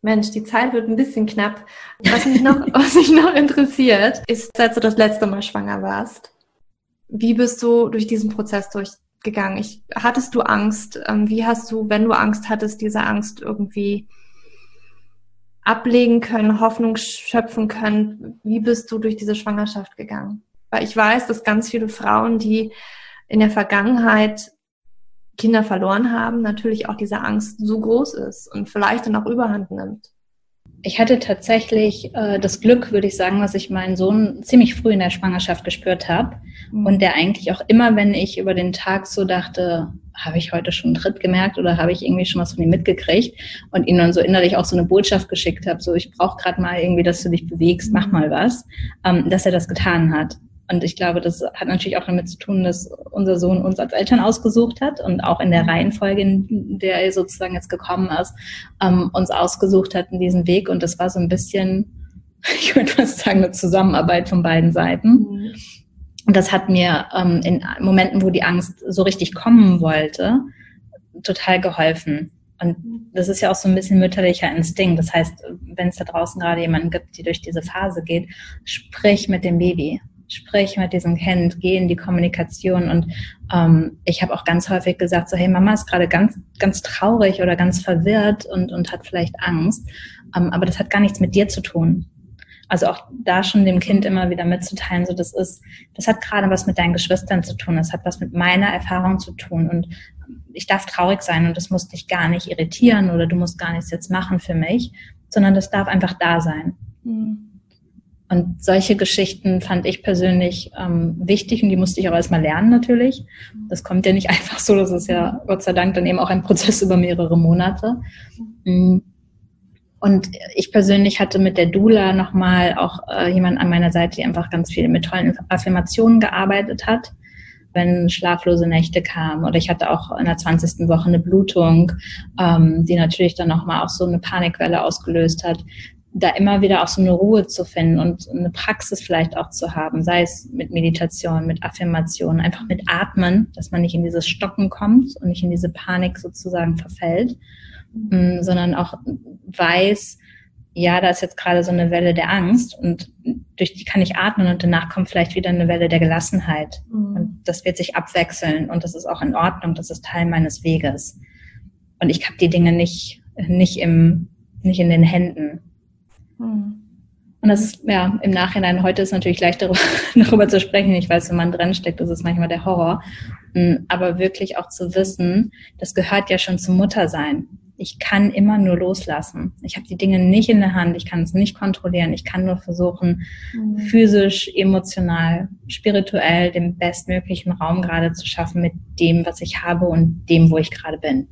Mensch, die Zeit wird ein bisschen knapp. Was mich noch, <laughs> was mich noch interessiert, ist, seit du das letzte Mal schwanger warst, wie bist du durch diesen Prozess durchgegangen? Ich, hattest du Angst? Ähm, wie hast du, wenn du Angst hattest, diese Angst irgendwie ablegen können, Hoffnung schöpfen können? Wie bist du durch diese Schwangerschaft gegangen? Weil ich weiß, dass ganz viele Frauen, die in der Vergangenheit Kinder verloren haben, natürlich auch diese Angst so groß ist und vielleicht dann auch überhand nimmt. Ich hatte tatsächlich äh, das Glück, würde ich sagen, dass ich meinen Sohn ziemlich früh in der Schwangerschaft gespürt habe mhm. und der eigentlich auch immer, wenn ich über den Tag so dachte, habe ich heute schon einen Tritt gemerkt oder habe ich irgendwie schon was von ihm mitgekriegt und ihm dann so innerlich auch so eine Botschaft geschickt habe, so ich brauche gerade mal irgendwie, dass du dich bewegst, mach mal was, ähm, dass er das getan hat. Und ich glaube, das hat natürlich auch damit zu tun, dass unser Sohn uns als Eltern ausgesucht hat und auch in der. Reihenfolge, in der er sozusagen jetzt gekommen ist, ähm, uns ausgesucht hat in diesem Weg. Und das war so ein bisschen, <laughs> ich würde fast sagen, eine Zusammenarbeit von beiden Seiten. Mhm. Und das hat mir ähm, in Momenten, wo die Angst so richtig kommen wollte, total geholfen. Und das ist ja auch so ein bisschen mütterlicher Instinkt. Das heißt, wenn es da draußen gerade jemanden gibt, die durch diese Phase geht, sprich mit dem Baby, sprich mit diesem Kind, geh in die Kommunikation. Und ähm, ich habe auch ganz häufig gesagt, so hey, Mama ist gerade ganz, ganz traurig oder ganz verwirrt und, und hat vielleicht Angst. Ähm, aber das hat gar nichts mit dir zu tun. Also auch da schon dem Kind immer wieder mitzuteilen, so das ist, das hat gerade was mit deinen Geschwistern zu tun, das hat was mit meiner Erfahrung zu tun und ich darf traurig sein und das muss dich gar nicht irritieren oder du musst gar nichts jetzt machen für mich, sondern das darf einfach da sein. Mhm. Und solche Geschichten fand ich persönlich ähm, wichtig und die musste ich auch erstmal lernen natürlich. Das kommt ja nicht <laughs> einfach so, das ist ja Gott sei Dank dann eben auch ein Prozess <laughs> über mehrere Monate. Mhm. Und ich persönlich hatte mit der Dula nochmal auch äh, jemand an meiner Seite, die einfach ganz viel mit tollen Affirmationen gearbeitet hat wenn schlaflose Nächte kamen. Oder ich hatte auch in der 20. Woche eine Blutung, ähm, die natürlich dann nochmal auch so eine Panikwelle ausgelöst hat. Da immer wieder auch so eine Ruhe zu finden und eine Praxis vielleicht auch zu haben, sei es mit Meditation, mit Affirmation, einfach mit Atmen, dass man nicht in dieses Stocken kommt und nicht in diese Panik sozusagen verfällt, mhm. sondern auch weiß, ja, da ist jetzt gerade so eine Welle der Angst und durch die kann ich atmen und danach kommt vielleicht wieder eine Welle der Gelassenheit. Mhm. Und das wird sich abwechseln und das ist auch in Ordnung, das ist Teil meines Weges. Und ich habe die Dinge nicht, nicht, im, nicht in den Händen. Mhm. Und das ist, ja, im Nachhinein, heute ist natürlich leicht darüber, <laughs> darüber zu sprechen. Ich weiß, wenn man drin steckt, das ist manchmal der Horror. Mm, aber wirklich auch zu wissen, das gehört ja schon zum Muttersein ich kann immer nur loslassen. Ich habe die Dinge nicht in der Hand, ich kann es nicht kontrollieren, ich kann nur versuchen, mhm. physisch, emotional, spirituell den bestmöglichen Raum gerade zu schaffen mit dem, was ich habe und dem, wo ich gerade bin.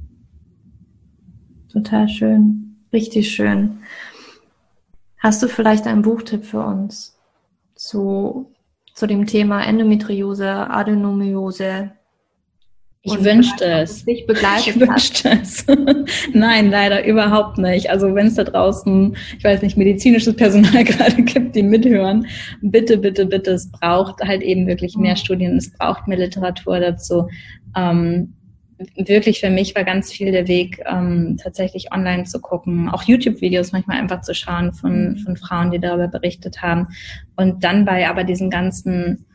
Total schön, richtig schön. Hast du vielleicht einen Buchtipp für uns zu, zu dem Thema Endometriose, Adenomiose, ich wünschte es. Ich wünschte es. Nein, leider überhaupt nicht. Also wenn es da draußen, ich weiß nicht, medizinisches Personal <laughs> gerade gibt, die mithören, bitte, bitte, bitte, es braucht halt eben wirklich mehr mhm. Studien, es braucht mehr Literatur dazu. Ähm, wirklich für mich war ganz viel der Weg, ähm, tatsächlich online zu gucken, auch YouTube-Videos manchmal einfach zu schauen von, mhm. von Frauen, die darüber berichtet haben. Und dann bei aber diesen ganzen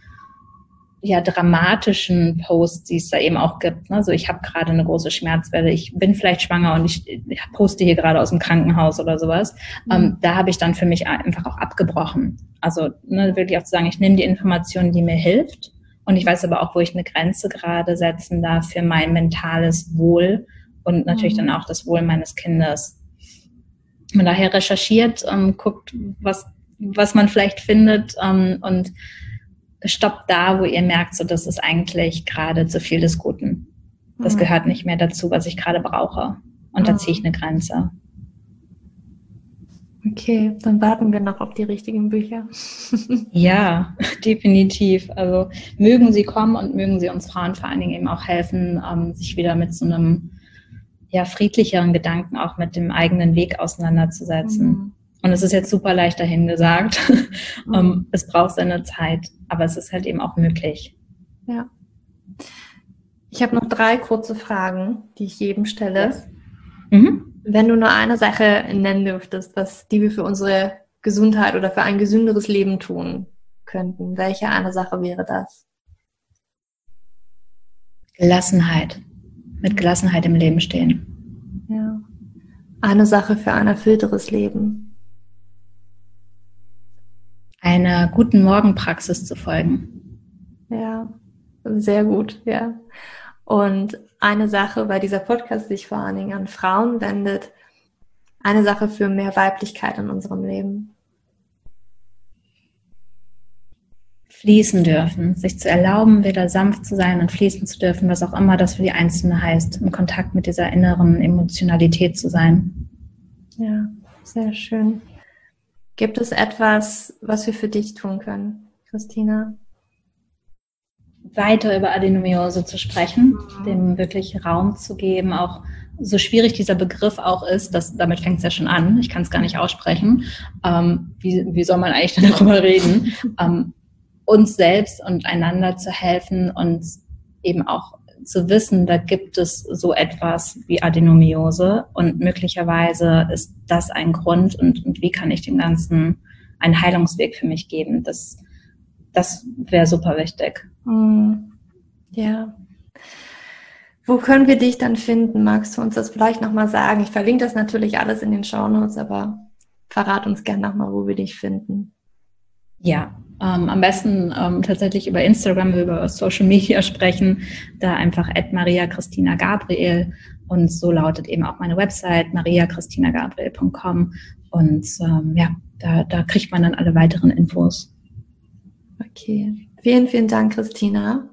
ja dramatischen Posts, die es da eben auch gibt. Ne? So, ich habe gerade eine große Schmerzwelle, ich bin vielleicht schwanger und ich, ich poste hier gerade aus dem Krankenhaus oder sowas. Mhm. Ähm, da habe ich dann für mich einfach auch abgebrochen. Also ne, wirklich auch zu sagen, ich nehme die Information, die mir hilft. Und ich weiß aber auch, wo ich eine Grenze gerade setzen darf für mein mentales Wohl und natürlich mhm. dann auch das Wohl meines Kindes. Man daher recherchiert, ähm, guckt, was, was man vielleicht findet ähm, und stoppt da, wo ihr merkt, so das ist eigentlich gerade zu viel des Guten. Das mhm. gehört nicht mehr dazu, was ich gerade brauche. Und da ziehe ich eine Grenze. Okay, dann warten wir noch auf die richtigen Bücher. <laughs> ja, <laughs> definitiv. Also mögen sie kommen und mögen sie uns Frauen vor allen Dingen eben auch helfen, ähm, sich wieder mit so einem ja, friedlicheren Gedanken auch mit dem eigenen Weg auseinanderzusetzen. Mhm. Und es ist jetzt super leicht dahingesagt. <laughs> Mhm. um, es braucht seine Zeit, aber es ist halt eben auch möglich. Ja. Ich habe noch drei kurze Fragen, die ich jedem stelle. Mhm. Wenn du nur eine Sache nennen dürftest, was die wir für unsere Gesundheit oder für ein gesünderes Leben tun könnten, welche eine Sache wäre das? Gelassenheit. Mit Gelassenheit im Leben stehen. Ja. Eine Sache für ein erfüllteres Leben einer guten Morgenpraxis zu folgen. Ja, sehr gut, ja. Und eine Sache, weil dieser Podcast sich vor allen Dingen an Frauen wendet, eine Sache für mehr Weiblichkeit in unserem Leben. Fließen dürfen, sich zu erlauben, wieder sanft zu sein und fließen zu dürfen, was auch immer das für die Einzelne heißt, im Kontakt mit dieser inneren Emotionalität zu sein. Ja, sehr schön. Gibt es etwas, was wir für dich tun können, Christina? Weiter über Adenomiose zu sprechen, mhm. dem wirklich Raum zu geben, auch so schwierig dieser Begriff auch ist, dass, damit fängt es ja schon an, ich kann es gar nicht aussprechen, ähm, wie, wie soll man eigentlich <laughs> darüber reden, ähm, uns selbst und einander zu helfen und eben auch zu wissen, da gibt es so etwas wie Adenomiose und möglicherweise ist das ein Grund und, und wie kann ich dem Ganzen einen Heilungsweg für mich geben. Das, das wäre super wichtig. Hm. Ja. Wo können wir dich dann finden? Magst du uns das vielleicht nochmal sagen? Ich verlinke das natürlich alles in den Shownotes, aber verrat uns gerne nochmal, wo wir dich finden. Ja, ähm, am besten ähm, tatsächlich über Instagram, über Social Media sprechen, da einfach at Maria Christina Gabriel und so lautet eben auch meine Website mariachristinagabriel.com und ähm, ja, da, da kriegt man dann alle weiteren Infos. Okay, vielen, vielen Dank, Christina.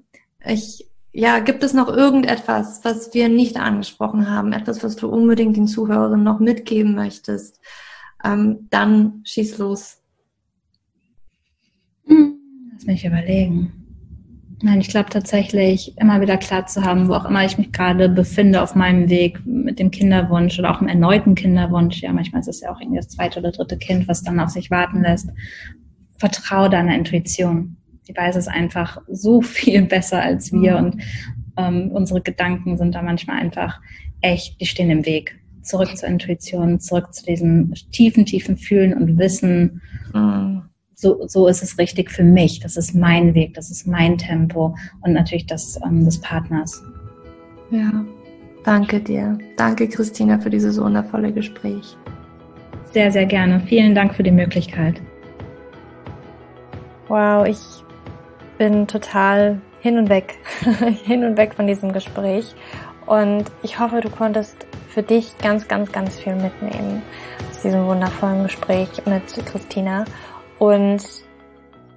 Ich, ja, gibt es noch irgendetwas, was wir nicht angesprochen haben, etwas, was du unbedingt den Zuhörern noch mitgeben möchtest? Ähm, dann schieß los. Lass mich überlegen. Nein, ich glaube tatsächlich, immer wieder klar zu haben, wo auch immer ich mich gerade befinde auf meinem Weg mit dem Kinderwunsch oder auch im erneuten Kinderwunsch. Ja, manchmal ist es ja auch irgendwie das zweite oder dritte Kind, was dann auf sich warten lässt. Vertraue deiner Intuition. Die weiß es einfach so <laughs> viel besser als wir mhm. und ähm, unsere Gedanken sind da manchmal einfach echt, die stehen im Weg. Zurück zur Intuition, zurück zu diesem tiefen, tiefen Fühlen und Wissen. Mhm so, so ist es richtig für mich. Das ist mein Weg, das ist mein Tempo und natürlich das ähm, des Partners. Ja, danke dir. Danke, Christina, für dieses wundervolle Gespräch. Sehr, sehr gerne. Vielen Dank für die Möglichkeit. Wow, ich bin total hin und weg, <laughs> hin und weg von diesem Gespräch. Und ich hoffe, du konntest für dich ganz, ganz, ganz viel mitnehmen aus diesem wundervollen Gespräch mit Christina. Und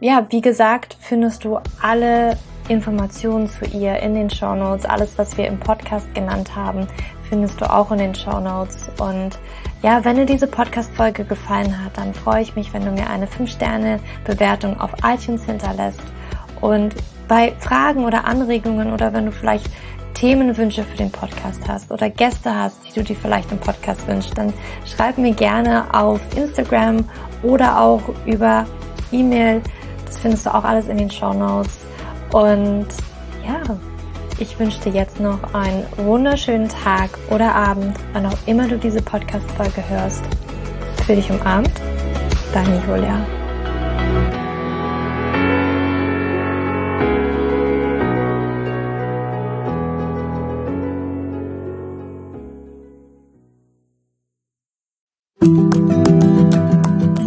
ja, wie gesagt, findest du alle Informationen zu ihr in den Show Notes. Alles, was wir im Podcast genannt haben, findest du auch in den Show Notes. Und ja, wenn dir diese Podcast-Folge gefallen hat, dann freue ich mich, wenn du mir eine 5-Sterne-Bewertung auf iTunes hinterlässt. Und bei Fragen oder Anregungen oder wenn du vielleicht Themenwünsche für den Podcast hast oder Gäste hast, die du dir vielleicht im Podcast wünschst, dann schreib mir gerne auf Instagram oder auch über E-Mail. Das findest du auch alles in den Show Notes. Und ja, ich wünsche dir jetzt noch einen wunderschönen Tag oder Abend, wann auch immer du diese Podcast-Folge hörst. Für dich umarmt, deine Julia.